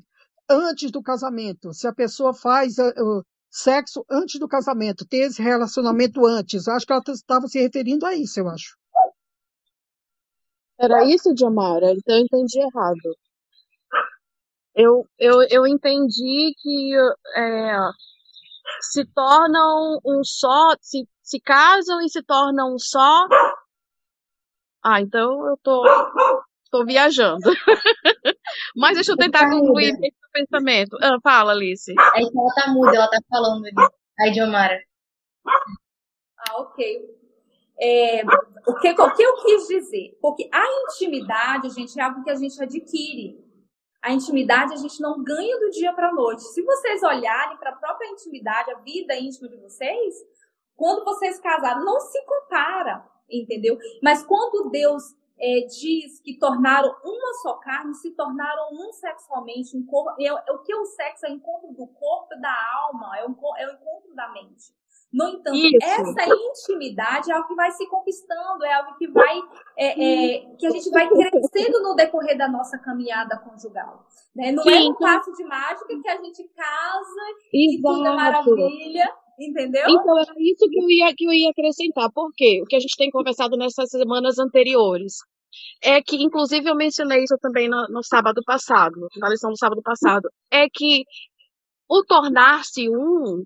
antes do casamento, se a pessoa faz uh, sexo antes do casamento, ter esse relacionamento antes, acho que ela estava se referindo a isso, eu acho. Era isso, Diamara? Então eu entendi errado. Eu, eu, eu entendi que é, se tornam um só, se, se casam e se tornam um só ah, então eu tô, tô viajando. Mas deixa eu tentar tá concluir esse pensamento. Ah, fala, Alice. É que ela tá muda, ela tá falando ali. A Idiomara. Ah, ok. É, o, que, o que eu quis dizer? Porque a intimidade, gente, é algo que a gente adquire. A intimidade a gente não ganha do dia para a noite. Se vocês olharem para a própria intimidade, a vida íntima de vocês, quando vocês casaram, não se compara entendeu? Mas quando Deus é, diz que tornaram uma só carne, se tornaram um sexualmente, um corpo, é, é, o que é o sexo? É o encontro do corpo e da alma, é o, é o encontro da mente. No entanto, Isso. essa intimidade é algo que vai se conquistando, é algo que vai é, é, que a gente vai crescendo no decorrer da nossa caminhada conjugal. Né? Não Sim, é um passo de mágica que a gente casa Exato. e tudo é maravilha. Entendeu? Então era isso que eu ia, que eu ia acrescentar. Por quê? O que a gente tem conversado nessas semanas anteriores é que, inclusive, eu mencionei isso também no, no sábado passado, na lição do sábado passado, é que o tornar-se um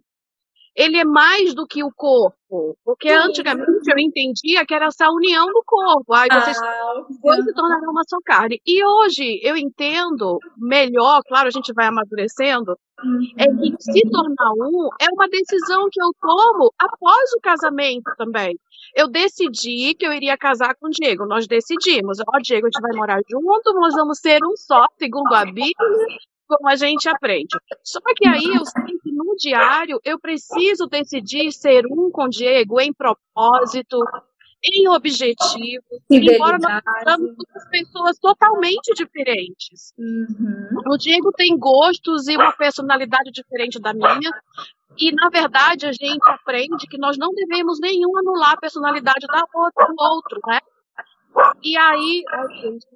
ele é mais do que o corpo. Porque Sim. antigamente eu entendia que era essa união do corpo. Aí vocês ah, se tornaram uma só carne. E hoje eu entendo melhor, claro, a gente vai amadurecendo, uhum. é que se tornar um é uma decisão que eu tomo após o casamento também. Eu decidi que eu iria casar com o Diego. Nós decidimos. Ó, oh, Diego, a gente vai morar junto, nós vamos ser um só, segundo a Bíblia como a gente aprende. Só que aí eu sei que no diário eu preciso decidir ser um com Diego em propósito, em objetivo, embora nós sejamos duas pessoas totalmente diferentes. Uhum. O Diego tem gostos e uma personalidade diferente da minha, e na verdade a gente aprende que nós não devemos nenhum anular a personalidade da outra, do outro, né? E aí, gente,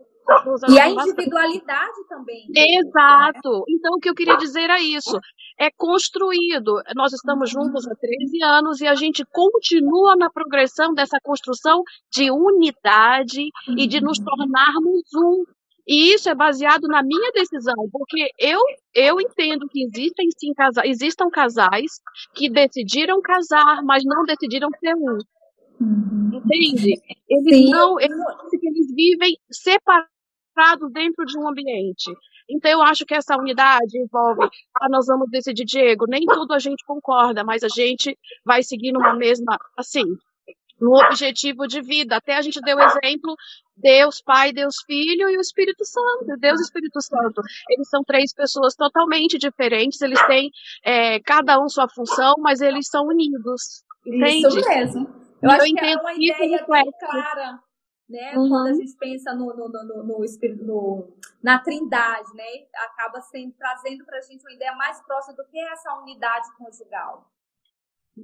e a individualidade bastante. também. Exato. Então, o que eu queria dizer é isso. É construído. Nós estamos juntos há 13 anos e a gente continua na progressão dessa construção de unidade uhum. e de nos uhum. tornarmos um. E isso é baseado na minha decisão, porque eu, eu entendo que existem sim casais, existam casais que decidiram casar, mas não decidiram ser um. Uhum. Entende? Eles Sim. não, eles, eles vivem separados dentro de um ambiente. Então, eu acho que essa unidade envolve, ah, nós vamos decidir, Diego, nem tudo a gente concorda, mas a gente vai seguir numa mesma, assim, no objetivo de vida. Até a gente deu exemplo, Deus Pai, Deus Filho e o Espírito Santo. Deus e Espírito Santo. Eles são três pessoas totalmente diferentes, eles têm é, cada um sua função, mas eles são unidos. Entende? Isso mesmo. Eu, eu acho que é uma ideia bem clara né? Uhum. Quando a gente pensa no, no, no, no, no, na trindade, né? Acaba sendo, trazendo para a gente uma ideia mais próxima do que é essa unidade conjugal.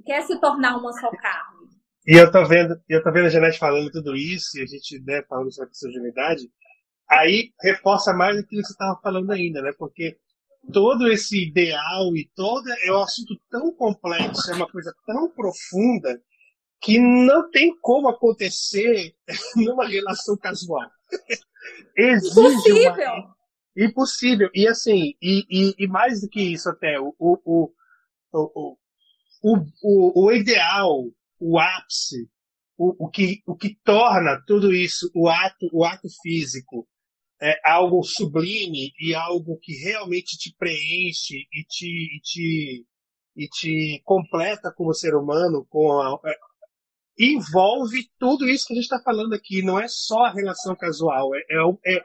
Quer se tornar uma só carne. E eu tô vendo, eu tô vendo a Janete falando tudo isso, e a gente né, falando sobre essa unidade, aí reforça mais o que você estava falando ainda, né? Porque todo esse ideal e todo é um assunto tão complexo, é uma coisa tão profunda que não tem como acontecer numa relação casual. Exige Impossível! Uma... Impossível. E assim, e, e, e, mais do que isso até, o, o, o, o, o, o ideal, o ápice, o, o, que, o que torna tudo isso, o ato, o ato físico, é algo sublime e algo que realmente te preenche e te, e te, e te completa como ser humano, com a, envolve tudo isso que a gente está falando aqui. Não é só a relação casual, é, é, é,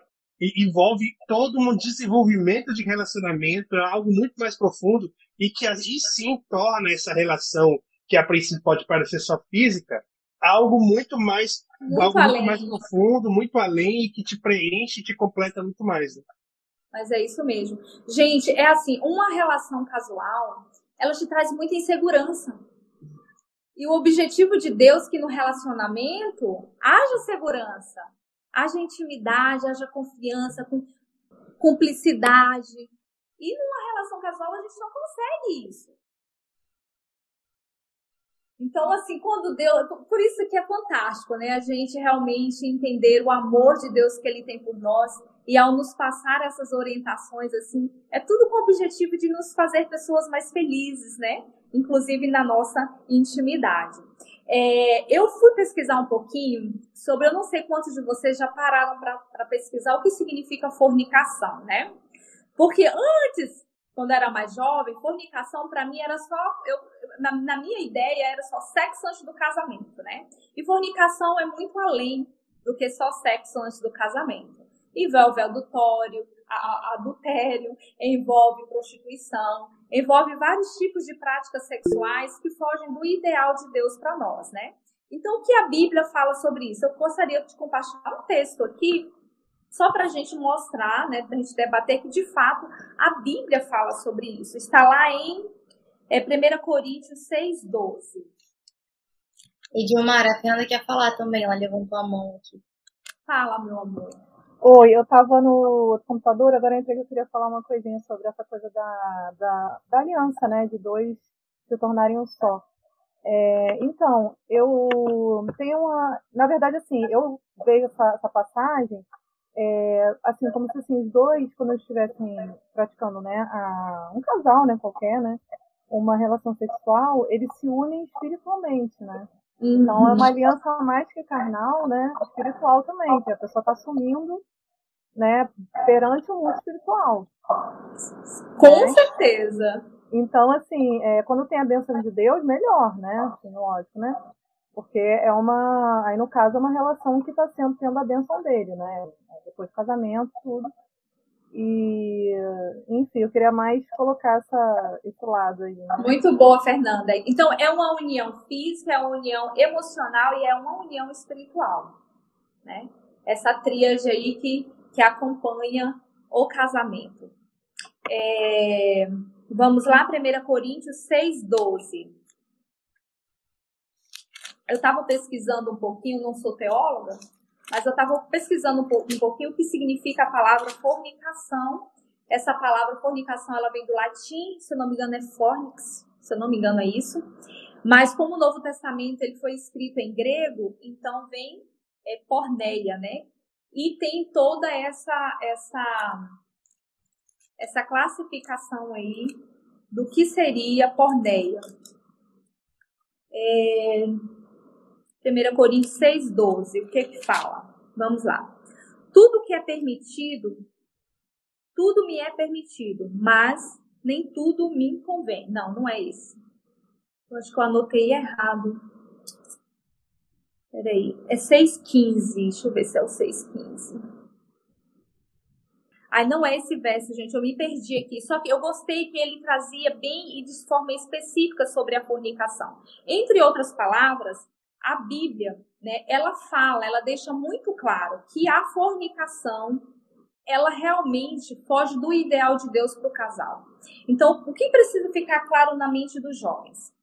envolve todo um desenvolvimento de relacionamento, é algo muito mais profundo e que aí sim torna essa relação que a princípio pode parecer só física, algo muito mais muito algo além. muito mais profundo, muito além e que te preenche e te completa muito mais. Né? Mas é isso mesmo. Gente, é assim, uma relação casual, ela te traz muita insegurança. E o objetivo de Deus que no relacionamento haja segurança, haja intimidade, haja confiança, cumplicidade. E numa relação casual a gente não consegue isso. Então, assim, quando Deus. Por isso que é fantástico, né? A gente realmente entender o amor de Deus que Ele tem por nós. E ao nos passar essas orientações, assim, é tudo com o objetivo de nos fazer pessoas mais felizes, né? Inclusive na nossa intimidade. É, eu fui pesquisar um pouquinho sobre, eu não sei quantos de vocês já pararam para pesquisar o que significa fornicação, né? Porque antes quando era mais jovem, fornicação para mim era só, eu, na, na, minha ideia era só sexo antes do casamento, né? E fornicação é muito além do que só sexo antes do casamento. Envolve adultório, adultério, envolve prostituição, envolve vários tipos de práticas sexuais que fogem do ideal de Deus para nós, né? Então, o que a Bíblia fala sobre isso? Eu gostaria de compartilhar um texto aqui só para a gente mostrar, né, para a gente debater que de fato a Bíblia fala sobre isso. Está lá em é, 1 Coríntios 6,12. E Dilmara, a Fernanda quer falar também, ela levantou a mão aqui. Fala, meu amor. Oi, eu estava no computador, agora entrei que eu queria falar uma coisinha sobre essa coisa da, da, da aliança, né, de dois se tornarem um só. É, então, eu tenho uma. Na verdade, assim, eu vejo essa, essa passagem é, assim, como se assim, os dois, quando estivessem praticando, né, a, um casal, né, qualquer, né, uma relação sexual, eles se unem espiritualmente, né? Uhum. Então é uma aliança mais que carnal, né, espiritual também, que a pessoa está assumindo, né, perante o mundo espiritual. Com né? certeza. Então, assim, é, quando tem a bênção de Deus, melhor, né? Assim, lógico, né? Porque é uma. Aí, no caso, é uma relação que está sendo tendo a bênção dele, né? Depois do casamento, tudo. E, enfim, eu queria mais colocar essa, esse lado aí. Né? Muito boa, Fernanda. Então, é uma união física, é uma união emocional e é uma união espiritual. Né? Essa tríade aí que, que acompanha o casamento. É, vamos lá, 1 Coríntios 6, 12 eu estava pesquisando um pouquinho, não sou teóloga, mas eu estava pesquisando um, pouquinho, o que significa a palavra fornicação. Essa palavra fornicação, ela vem do latim, se não me engano é fornix, se eu não me engano é isso. Mas como o Novo Testamento ele foi escrito em grego, então vem é, porneia, né? E tem toda essa essa essa classificação aí do que seria porneia. É, 1 Coríntios 6,12. O que que fala? Vamos lá. Tudo que é permitido, tudo me é permitido, mas nem tudo me convém. Não, não é isso. Eu acho que eu anotei errado. Peraí. É 6,15. Deixa eu ver se é o 6,15. Aí não é esse verso, gente, eu me perdi aqui. Só que eu gostei que ele trazia bem e de forma específica sobre a fornicação. Entre outras palavras, a Bíblia, né, ela fala, ela deixa muito claro que a fornicação ela realmente foge do ideal de Deus para o casal. Então, o que precisa ficar claro na mente dos jovens?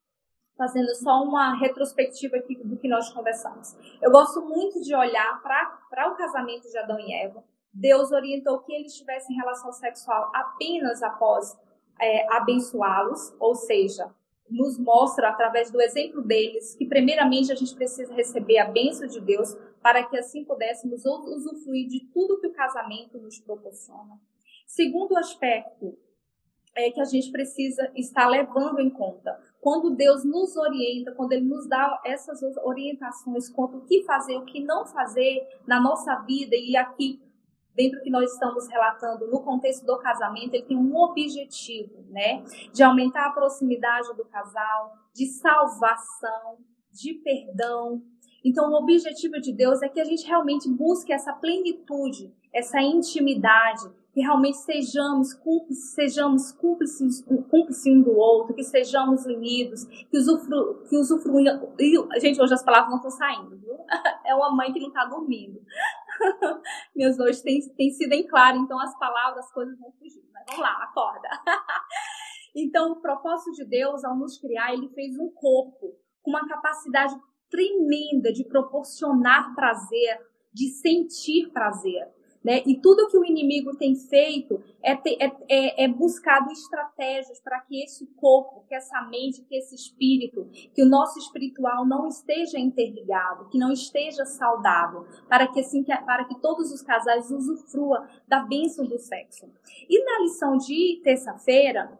Fazendo só uma retrospectiva aqui do que nós conversamos. Eu gosto muito de olhar para o casamento de Adão e Eva. Deus orientou que eles tivessem relação sexual apenas após é, abençoá-los, ou seja, nos mostra, através do exemplo deles, que primeiramente a gente precisa receber a bênção de Deus para que assim pudéssemos usufruir de tudo que o casamento nos proporciona. Segundo aspecto, é, que a gente precisa estar levando em conta. Quando Deus nos orienta, quando Ele nos dá essas orientações quanto o que fazer, o que não fazer na nossa vida, e aqui dentro que nós estamos relatando no contexto do casamento, ele tem um objetivo, né? De aumentar a proximidade do casal, de salvação, de perdão. Então, o objetivo de Deus é que a gente realmente busque essa plenitude, essa intimidade, que realmente sejamos cúmplices, sejamos cúmplices, cúmplices um do outro, que sejamos unidos, que usufru, que usufruam. Gente, hoje as palavras não estão saindo, viu? É uma mãe que não está dormindo. Minhas noites têm, têm sido em claro, então as palavras, as coisas vão fugir. Mas vamos lá, acorda. Então, o propósito de Deus, ao nos criar, ele fez um corpo com uma capacidade tremenda de proporcionar prazer, de sentir prazer. Né? E tudo que o inimigo tem feito é, ter, é, é, é buscado estratégias para que esse corpo, que essa mente, que esse espírito, que o nosso espiritual não esteja interligado, que não esteja saudável, para que assim para que todos os casais usufruam da bênção do sexo. E na lição de terça-feira,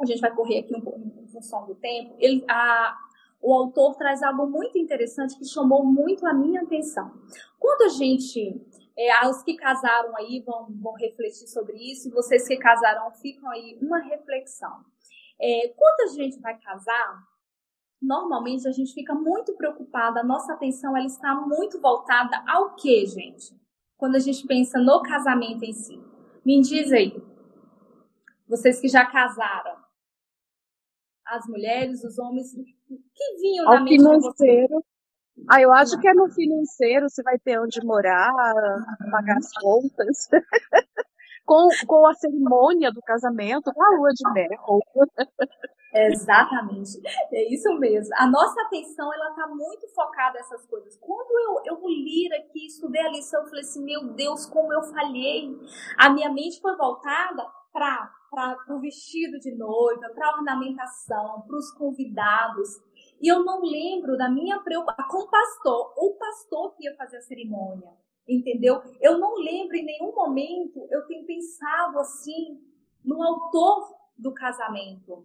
a gente vai correr aqui um pouco em função do tempo, ele, a, o autor traz algo muito interessante que chamou muito a minha atenção. Quando a gente é, os que casaram aí vão, vão refletir sobre isso, e vocês que casaram ficam aí uma reflexão. É, quando a gente vai casar, normalmente a gente fica muito preocupada, a nossa atenção ela está muito voltada ao que, gente? Quando a gente pensa no casamento em si. Me diz aí, vocês que já casaram, as mulheres, os homens, que vinham ao na mente vocês? Ah, eu acho que é no financeiro, você vai ter onde morar, pagar as contas. com, com a cerimônia do casamento, com a lua de mel. Exatamente, é isso mesmo. A nossa atenção ela está muito focada nessas coisas. Quando eu, eu li aqui, estudei a lição, eu falei assim: meu Deus, como eu falhei. A minha mente foi voltada para o vestido de noiva, para a ornamentação, para os convidados. E eu não lembro da minha preocupação com o pastor, o pastor que ia fazer a cerimônia, entendeu? Eu não lembro em nenhum momento eu tenho pensado assim no autor do casamento,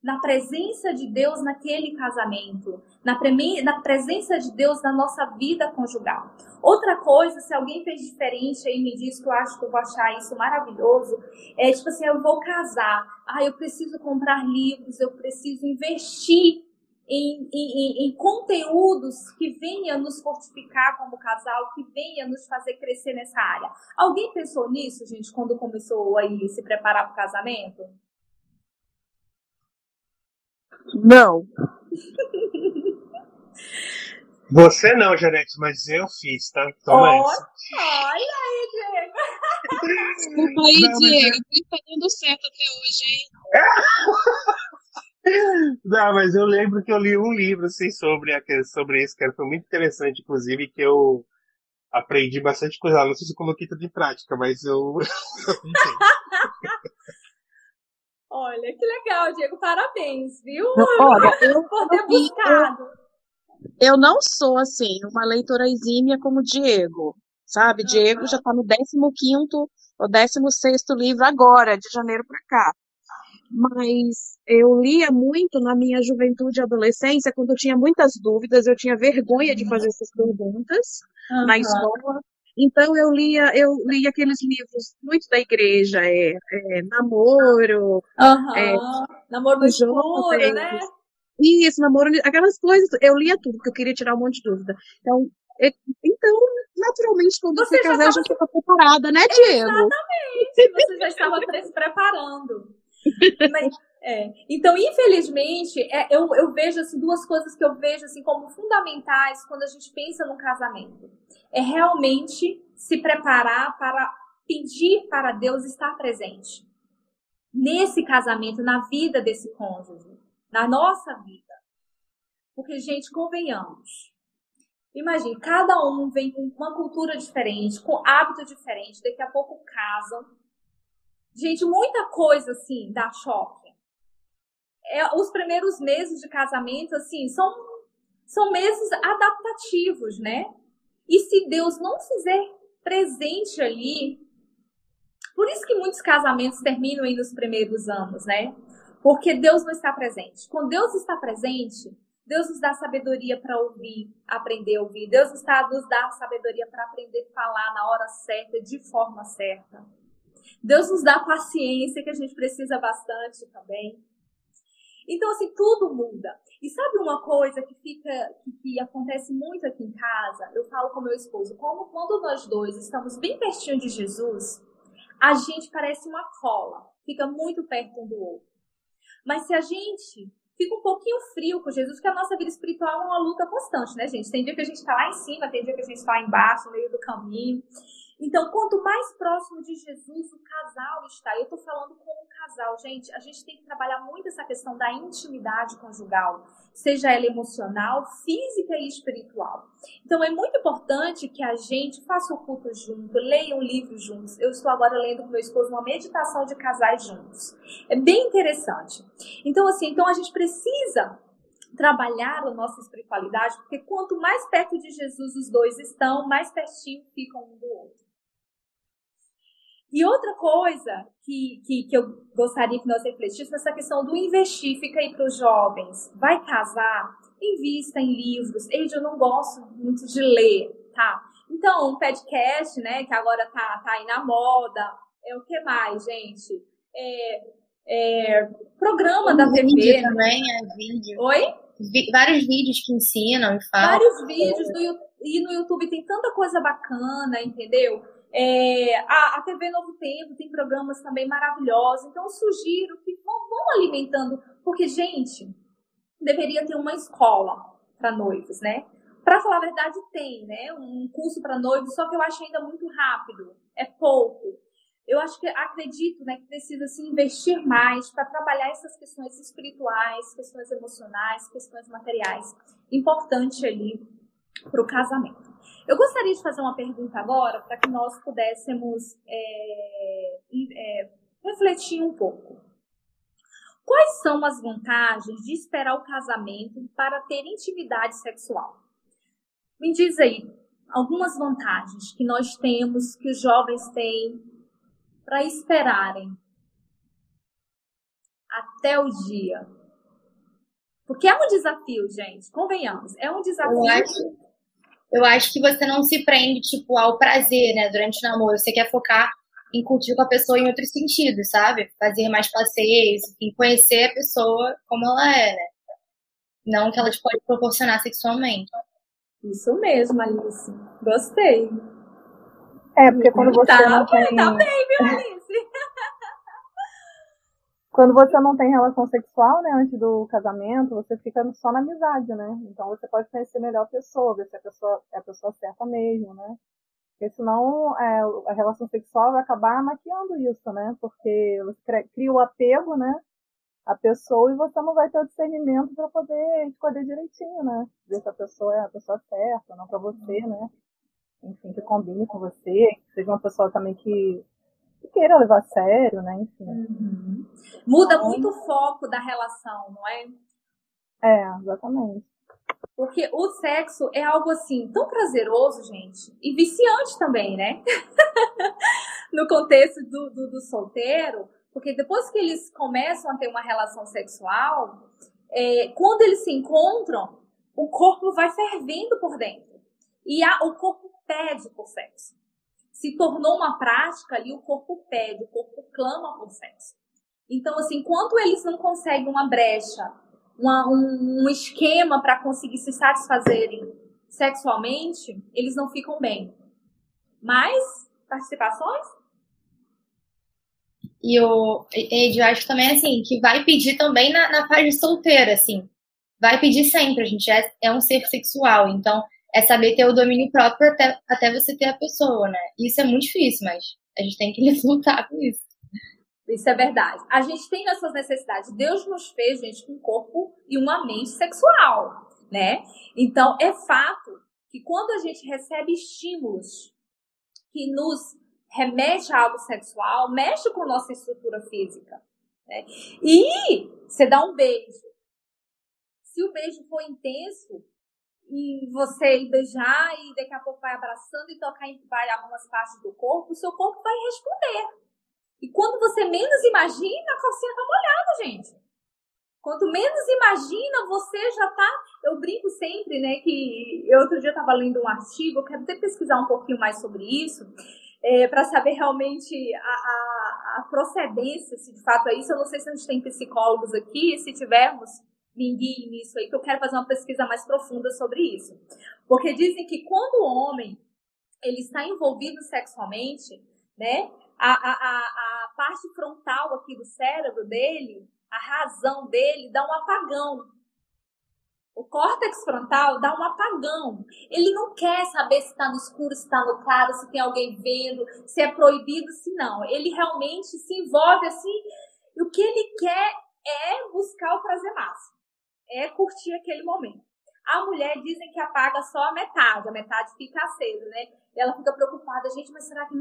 na presença de Deus naquele casamento, na, na presença de Deus na nossa vida conjugal. Outra coisa, se alguém fez diferente aí me diz que eu acho que eu vou achar isso maravilhoso, é tipo assim, eu vou casar, ah, eu preciso comprar livros, eu preciso investir em, em, em, conteúdos que venha nos fortificar como casal, que venha nos fazer crescer nessa área. Alguém pensou nisso, gente, quando começou aí se preparar para o casamento? Não. Você não, Janete, mas eu fiz, tá? Toma olha, essa. olha aí, Diego. Desculpa aí, Não, Diego. Tá dando certo até hoje, hein? Não, mas eu lembro que eu li um livro assim, sobre, a, sobre isso, que foi muito interessante, inclusive, que eu aprendi bastante coisa lá. Não sei se eu coloquei tudo em prática, mas eu. Olha, que legal, Diego. Parabéns, viu? Olha, eu, Por ter buscado. eu não sou, assim, uma leitora exímia como o Diego, sabe? Diego já está no 15º ou 16º livro agora, de janeiro para cá. Mas eu lia muito na minha juventude e adolescência, quando eu tinha muitas dúvidas, eu tinha vergonha de fazer essas perguntas na Aham. escola. Então eu lia, eu lia aqueles livros muito da igreja, é, é, namoro, Aham. é, Namoro no escuro, né? isso, namoro, aquelas coisas, eu lia tudo, porque eu queria tirar um monte de dúvida. Então, é- então naturalmente, quando Você casar, já estava preparada, né, Diego? Exatamente. Você já estava se preparando. Mas, é, Então, infelizmente, é, eu, eu vejo assim, duas coisas que eu vejo assim, como fundamentais quando a gente pensa no casamento. É realmente se preparar para pedir para Deus estar presente nesse casamento, na vida desse cônjuge, na nossa vida. Porque, gente, convenhamos. Imagine, cada um vem com uma cultura diferente, com hábito diferente, daqui a pouco casam. Gente, muita coisa assim dá choque. É, os primeiros meses de casamento, assim, são, são meses adaptativos, né? E se Deus não fizer presente ali, Por isso que muitos casamentos terminam aí nos primeiros anos, né? Porque Deus não está presente. Quando Deus está presente, Deus nos dá sabedoria para ouvir, aprender a ouvir. Deus está nos dá sabedoria para aprender a falar na hora certa, de forma certa. Deus nos dá paciência, que a gente precisa bastante também. Então, assim, tudo muda. E sabe uma coisa que fica, que, que, acontece muito aqui em casa? Eu falo com meu esposo, como quando nós dois estamos bem pertinho de Jesus, a gente parece uma cola, fica muito perto um do outro. Mas se a gente fica um pouquinho frio com Jesus, porque a nossa vida espiritual é uma luta constante, né, gente? Tem dia que a gente está lá em cima, tem dia que a gente está embaixo, no meio do caminho. Então, quanto mais próximo de Jesus o casal está, eu estou falando como casal, gente, a gente tem que trabalhar muito essa questão da intimidade conjugal, seja ela emocional, física e espiritual. Então, é muito importante que a gente faça o culto junto, leia um livro juntos. Eu estou agora lendo com meu esposo uma meditação de casais juntos. É bem interessante. Então, assim, então a gente precisa trabalhar a nossa espiritualidade, porque quanto mais perto de Jesus os dois estão, mais pertinho ficam um do outro. E outra coisa que, que, que eu gostaria que nós refletíssemos, essa questão do investir, fica aí para os jovens. Vai casar? Invista em livros. Eide, eu não gosto muito de ler, tá? Então, um podcast, né, que agora tá, tá aí na moda. É o que mais, gente? É, é, programa da TV. Vídeo também, é vídeo. Oi? Vi, vários vídeos que ensinam e falam. Vários vídeos no, e no YouTube tem tanta coisa bacana, entendeu? É, a, a, TV Novo Tempo tem programas também maravilhosos. Então, sugiro que vão, vão alimentando, porque, gente, deveria ter uma escola para noivos, né? Para falar a verdade, tem, né? Um curso para noivos, só que eu acho ainda muito rápido, é pouco. Eu acho que acredito, né, que precisa se investir mais para trabalhar essas questões espirituais, questões emocionais, questões materiais, importante ali para o casamento. Eu gostaria de fazer uma pergunta agora para que nós pudéssemos é, é, refletir um pouco. Quais são as vantagens de esperar o casamento para ter intimidade sexual? Me diz aí algumas vantagens que nós temos, que os jovens têm para esperarem até o dia. Porque é um desafio, gente, convenhamos, é um desafio. Eu acho, eu acho que você não se prende, tipo, ao prazer, né, durante o namoro. Você quer focar em curtir com a pessoa em outros sentidos, sabe? Fazer mais passeios, enfim, conhecer a pessoa como ela é, né? Não que ela te pode proporcionar sexualmente. Isso mesmo, Alice. Gostei. É, porque quando você tá, não tem... Tá bem, viu, Alice? Quando você não tem relação sexual, né, antes do casamento, você fica só na amizade, né? Então você pode conhecer melhor a pessoa, ver se a pessoa é a pessoa certa mesmo, né? Porque senão é, a relação sexual vai acabar maquiando isso, né? Porque você cria o apego, né? A pessoa e você não vai ter o discernimento para poder escolher direitinho, né? Ver se a pessoa é a pessoa certa, não para você, né? Enfim, que combine com você, que seja uma pessoa também que que queira levar a sério, né? Enfim. Uhum. Muda então, muito o foco da relação, não é? É, exatamente. Porque o sexo é algo assim tão prazeroso, gente, e viciante também, né? no contexto do, do, do, solteiro, porque depois que eles começam a ter uma relação sexual, é, quando eles se encontram, o corpo vai fervendo por dentro. E a, o corpo pede por sexo se tornou uma prática ali, o corpo pede, o corpo clama por sexo. Então, assim, enquanto eles não conseguem uma brecha, uma, um, um esquema para conseguir se satisfazerem sexualmente, eles não ficam bem. Mais participações? E o Ed, eu acho também assim, que vai pedir também na, na fase solteira, assim. Vai pedir sempre, a gente é, é um ser sexual, então é saber ter o domínio próprio até, até você ter a pessoa, né? Isso é muito difícil, mas a gente tem que lutar com isso. Isso é verdade. A gente tem nossas necessidades. Deus nos fez, gente, com um corpo e uma mente sexual, né? Então, é fato que quando a gente recebe estímulos que nos remete a algo sexual, mexe com nossa estrutura física. Né? E você dá um beijo. Se o beijo for intenso, e você beijar e daqui a pouco vai abraçando e tocar em algumas partes do corpo, o seu corpo vai responder. E quando você menos imagina, a calcinha tá molhada, gente. Quanto menos imagina, você já tá. Eu brinco sempre, né? Que eu outro dia estava lendo um artigo, eu quero até pesquisar um pouquinho mais sobre isso, é, para saber realmente a, a, a, procedência, se de fato é isso. Eu não sei se a gente tem psicólogos aqui, se tivermos, guiem nisso aí, que eu quero fazer uma pesquisa mais profunda sobre isso. Porque dizem que quando o homem ele está envolvido sexualmente, né? A, a, a, a parte frontal aqui do cérebro dele a razão dele dá um apagão. O córtex frontal dá um apagão. Ele não quer saber se está no escuro, se está no claro, se tem alguém vendo, se é proibido, se não. Ele realmente se envolve assim. E o que ele quer é buscar o prazer máximo. É curtir aquele momento. A mulher dizem que apaga só a metade, a metade fica acesa, né? E ela fica preocupada, gente, mas será que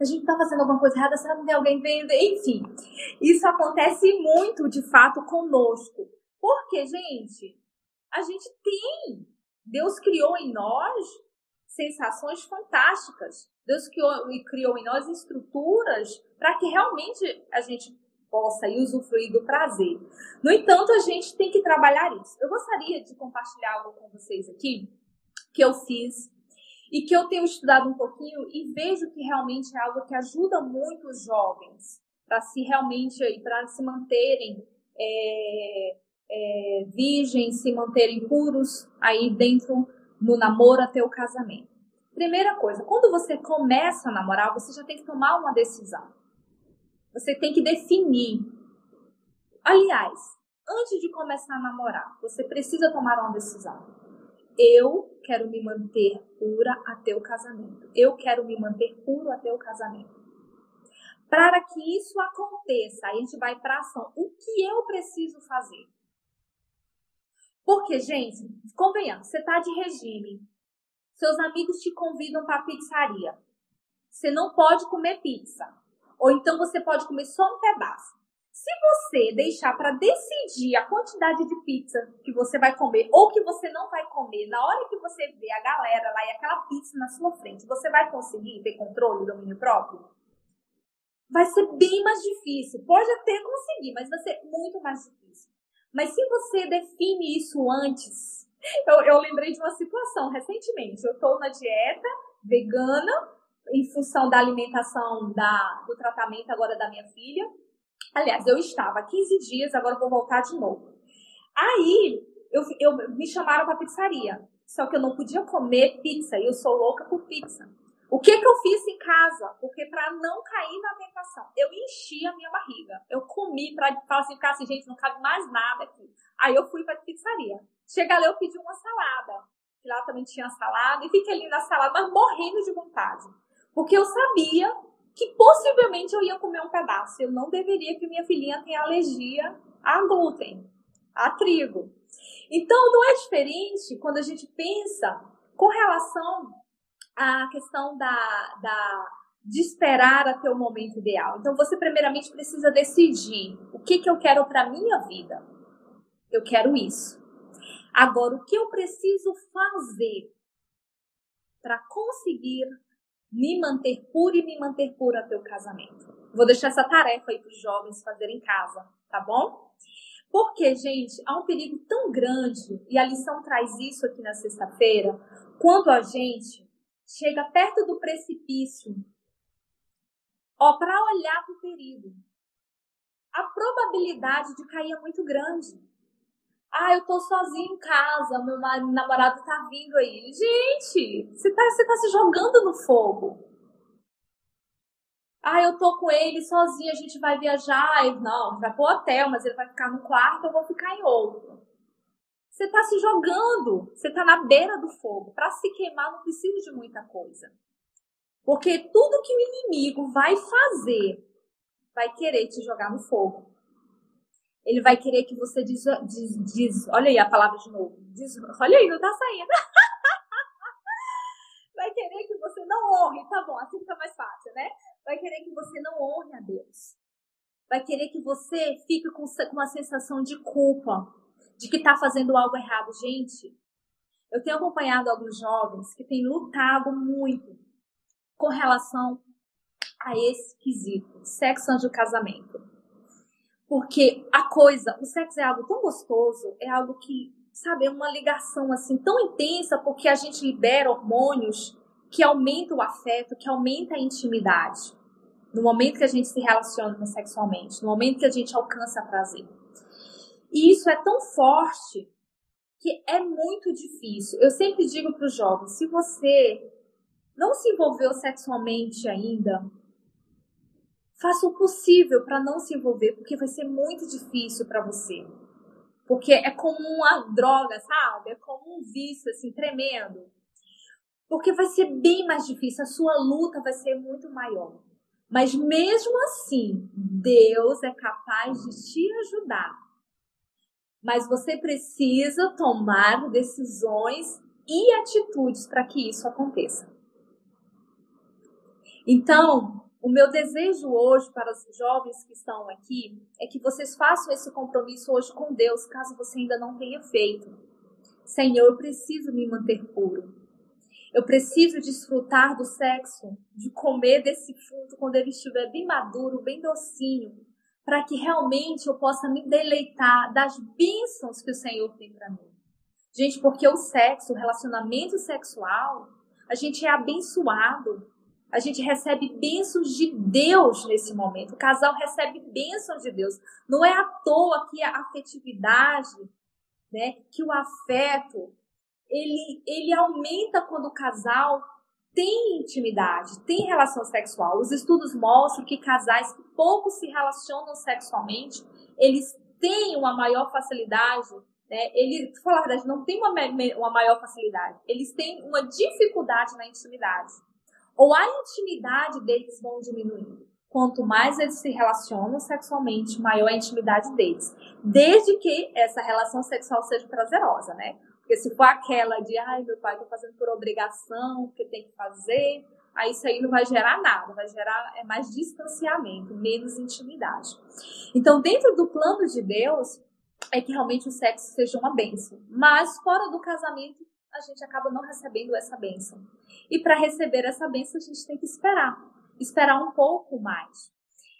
a gente tá fazendo alguma coisa errada? Será que não tem alguém vendo? Enfim, isso acontece muito, de fato, conosco. Porque, gente, a gente tem. Deus criou em nós sensações fantásticas. Deus criou, criou em nós estruturas para que realmente a gente possa usufruir do prazer. No entanto, a gente tem que trabalhar isso. Eu gostaria de compartilhar algo com vocês aqui que eu fiz e que eu tenho estudado um pouquinho e vejo que realmente é algo que ajuda muito os jovens para se realmente para se manterem é, é, virgens, se manterem puros aí dentro no namoro até o casamento. Primeira coisa, quando você começa a namorar, você já tem que tomar uma decisão. Você tem que definir. Aliás, antes de começar a namorar, você precisa tomar uma decisão. Eu quero me manter pura até o casamento. Eu quero me manter puro até o casamento. Para que isso aconteça, a gente vai para ação. O que eu preciso fazer? Porque, gente, convenhamos, você está de regime. Seus amigos te convidam para pizzaria. Você não pode comer pizza. Ou então você pode comer só um pedaço. Se você deixar para decidir a quantidade de pizza que você vai comer ou que você não vai comer, na hora que você vê a galera lá e aquela pizza na sua frente, você vai conseguir ter controle, domínio próprio? Vai ser bem mais difícil. Pode até conseguir, mas vai ser muito mais difícil. Mas se você define isso antes, eu, eu lembrei de uma situação recentemente. Eu estou na dieta vegana em função da alimentação da, do tratamento agora da minha filha. Aliás, eu estava há 15 dias, agora vou voltar de novo. Aí, eu, eu me chamaram para pizzaria. Só que eu não podia comer pizza e eu sou louca por pizza. O que que eu fiz em casa? Porque para não cair na tentação, eu enchi a minha barriga. Eu comi para assim, ficar assim, gente, não cabe mais nada aqui. Aí eu fui para pizzaria. Chega lá, eu pedi uma salada. Lá também tinha salada. E fiquei ali na salada, mas morrendo de vontade. Porque eu sabia que possivelmente eu ia comer um pedaço. Eu não deveria, que minha filhinha tem alergia a glúten, a trigo. Então, não é diferente quando a gente pensa com relação à questão da, da, de esperar até o momento ideal. Então, você primeiramente precisa decidir o que, que eu quero para minha vida. Eu quero isso. Agora, o que eu preciso fazer para conseguir me manter puro e me manter pura até o casamento. Vou deixar essa tarefa aí para os jovens fazerem em casa, tá bom? Porque, gente, há um perigo tão grande, e a lição traz isso aqui na sexta-feira, quando a gente chega perto do precipício, ó, para olhar para o perigo. A probabilidade de cair é muito grande. Ah, eu tô sozinho em casa, meu namorado tá vindo aí. Gente, você tá, você tá se jogando no fogo. Ah, eu tô com ele sozinho, a gente vai viajar. Não, vai pro hotel, mas ele vai ficar num quarto, eu vou ficar em outro. Você tá se jogando, você tá na beira do fogo. Para se queimar não precisa de muita coisa. Porque tudo que o inimigo vai fazer vai querer te jogar no fogo ele vai querer que você diz, diz, diz olha aí a palavra de novo, diz, olha aí, não tá saindo. vai querer que você não honre, tá bom, assim fica mais fácil, né? Vai querer que você não honre a Deus. Vai querer que você fique com, com uma sensação de culpa, de que tá fazendo algo errado. Gente, eu tenho acompanhado alguns jovens que têm lutado muito com relação a esse quesito, sexo antes do casamento. Porque a coisa, o sexo é algo tão gostoso, é algo que, sabe, é uma ligação assim tão intensa porque a gente libera hormônios que aumentam o afeto, que aumenta a intimidade. No momento que a gente se relaciona sexualmente, no momento que a gente alcança prazer. E isso é tão forte que é muito difícil. Eu sempre digo para os jovens: se você não se envolveu sexualmente ainda, faça o possível para não se envolver, porque vai ser muito difícil para você. Porque é como uma droga, sabe? É como um vício, assim, tremendo. Porque vai ser bem mais difícil, a sua luta vai ser muito maior. Mas mesmo assim, Deus é capaz de te ajudar. Mas você precisa tomar decisões e atitudes para que isso aconteça. Então, o meu desejo hoje para os jovens que estão aqui é que vocês façam esse compromisso hoje com Deus, caso você ainda não tenha feito. Senhor, eu preciso me manter puro. Eu preciso desfrutar do sexo, de comer desse fruto quando ele estiver bem maduro, bem docinho, para que realmente eu possa me deleitar das bênçãos que o Senhor tem para mim. Gente, porque o sexo, o relacionamento sexual, a gente é abençoado. A gente recebe bênçãos de Deus nesse momento. O casal recebe bênçãos de Deus. Não é à toa que a afetividade, né, que o afeto, ele, ele aumenta quando o casal tem intimidade, tem relação sexual. Os estudos mostram que casais que pouco se relacionam sexualmente, eles têm uma maior facilidade, né? Eles, falar a verdade, não tem uma, uma maior facilidade. Eles têm uma dificuldade na intimidade ou a intimidade deles vão diminuindo. Quanto mais eles se relacionam sexualmente, maior a intimidade deles. Desde que essa relação sexual seja prazerosa, né? Porque se for aquela de, ai, meu pai tá fazendo por obrigação, porque tem que fazer, aí isso aí não vai gerar nada, vai gerar é mais distanciamento, menos intimidade. Então, dentro do plano de Deus, é que realmente o sexo seja uma bênção. Mas fora do casamento, a gente acaba não recebendo essa bênção. E para receber essa bênção, a gente tem que esperar. Esperar um pouco mais.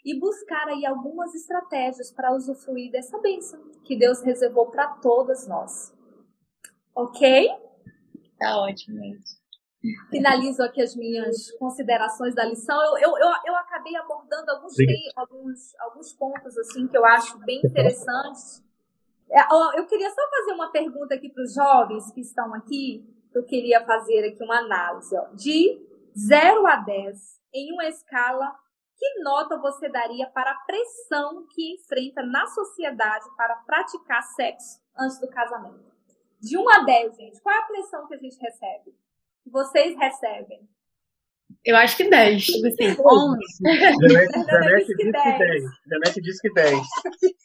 E buscar aí algumas estratégias para usufruir dessa bênção que Deus reservou para todas nós. Ok? Tá ótimo, gente. Finalizo aqui as minhas considerações da lição. Eu, eu, eu, eu acabei abordando alguns, alguns, alguns pontos assim que eu acho bem interessantes. É, eu queria só fazer uma pergunta aqui para os jovens que estão aqui. Eu queria fazer aqui uma análise. Ó. De 0 a 10, em uma escala, que nota você daria para a pressão que enfrenta na sociedade para praticar sexo antes do casamento? De 1 a 10, gente, qual é a pressão que a gente recebe? Que vocês recebem? Eu acho que 10. Tipo assim, 11. Janete, 10. Janete disse que 10.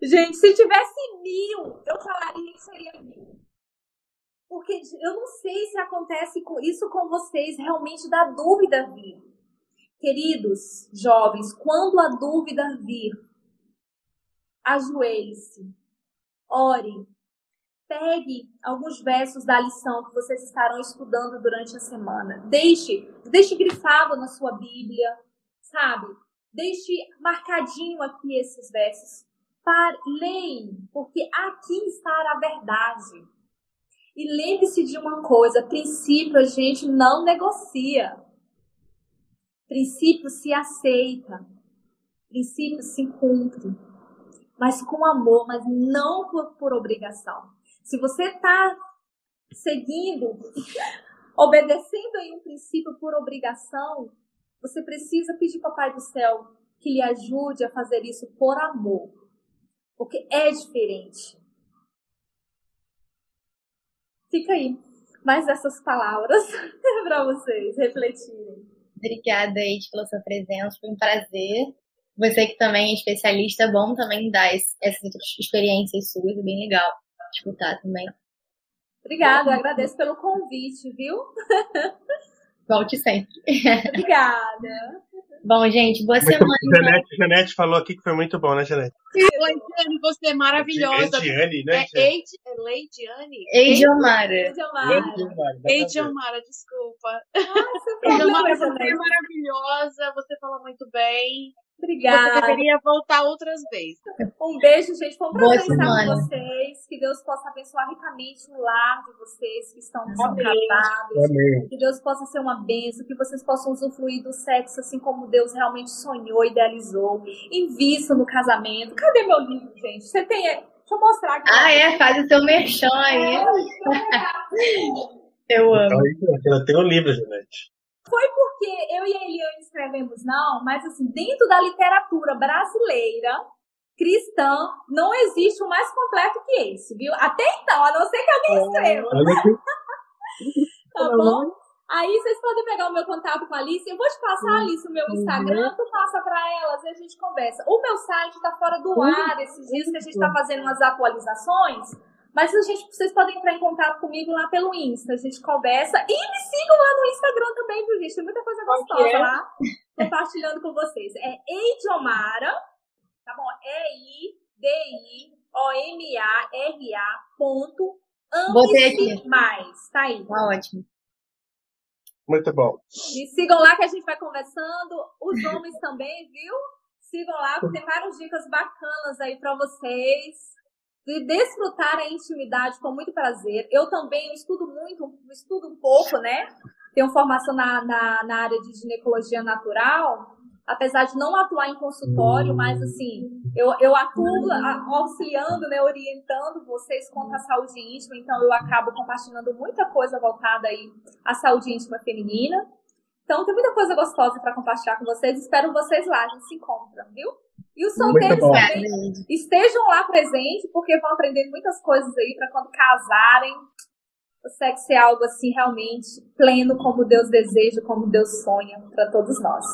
Gente, se tivesse mil, eu falaria que seria mil. Porque eu não sei se acontece com isso com vocês, realmente da dúvida vir. Queridos jovens, quando a dúvida vir, ajoelhe-se, ore, pegue alguns versos da lição que vocês estarão estudando durante a semana. Deixe, deixe grifado na sua Bíblia, sabe? Deixe marcadinho aqui esses versos. Para, leem, porque aqui está a verdade. E lembre-se de uma coisa: princípio a gente não negocia. Princípio se aceita. Princípio se cumpre. Mas com amor, mas não por, por obrigação. Se você está seguindo, obedecendo aí um princípio por obrigação, você precisa pedir para o Pai do Céu que lhe ajude a fazer isso por amor. Porque é diferente. Fica aí. Mais essas palavras para vocês refletirem. Obrigada, Eide, pela sua presença. Foi um prazer. Você que também é especialista, é bom também dar essas experiências suas. É bem legal escutar também. Obrigada, agradeço pelo convite, viu? Volte sempre. Obrigada. Bom, gente, boa Muito semana. bom. Janete, Janete falou aqui que foi muito bom, né, Janete? Oi, Jane, você é maravilhosa. Ediane, né, É é Leidiane? Eidiomara. Eidiomara, desculpa. Nossa, Eidiomara, você é maravilhosa, você fala muito bem. Obrigada. Você deveria voltar outras vezes. Um beijo, gente. Foi um prazer estar com vocês. Que Deus possa abençoar ricamente o lar de vocês que estão casados. Que Deus possa ser uma bênção. Que vocês possam usufruir do sexo assim como Deus realmente sonhou, idealizou. Invista no casamento. Cadê meu livro, gente? Você tem. Deixa eu mostrar aqui. Ah, é? Faz o seu merchan aí. Eu amo. Aí, Ela tem um livro, Janete. Foi porque eu e a Eliane escrevemos, não, mas assim, dentro da literatura brasileira, cristã, não existe um mais completo que esse, viu? Até então, a não ser que alguém escreva. Olha aqui. Tá bom? Aí vocês podem pegar o meu contato com a Alice. Eu vou te passar, Alice, o meu Instagram. Tu passa pra elas e a gente conversa. O meu site tá fora do ar esses dias que a gente tá fazendo umas atualizações. Mas a gente, vocês podem entrar em contato comigo lá pelo Insta. A gente conversa. E me sigam lá no Instagram também, viu, gente? Tem muita coisa gostosa é? lá. Compartilhando com vocês. É Eidiomara, tá bom? E-I-D-I-O-M-A-R-A ponto ame-se mais. Tá aí. Tá ótimo. Muito bom. Me sigam lá que a gente vai conversando. Os homens também, viu? Sigam lá, porque tem várias dicas bacanas aí pra vocês. De desfrutar a intimidade com muito prazer. Eu também estudo muito, estudo um pouco, né? Tenho formação na, na, na área de ginecologia natural. Apesar de não atuar em consultório, mas assim, eu, eu atuo a- auxiliando, né, orientando vocês quanto à saúde íntima, então eu acabo compartilhando muita coisa voltada aí à saúde íntima feminina. Então tem muita coisa gostosa para compartilhar com vocês. Espero vocês lá, a gente se encontra, viu? E os solteiros também estejam lá presentes, porque vão aprender muitas coisas aí para quando casarem. O sexo é algo assim realmente pleno, como Deus deseja, como Deus sonha para todos nós.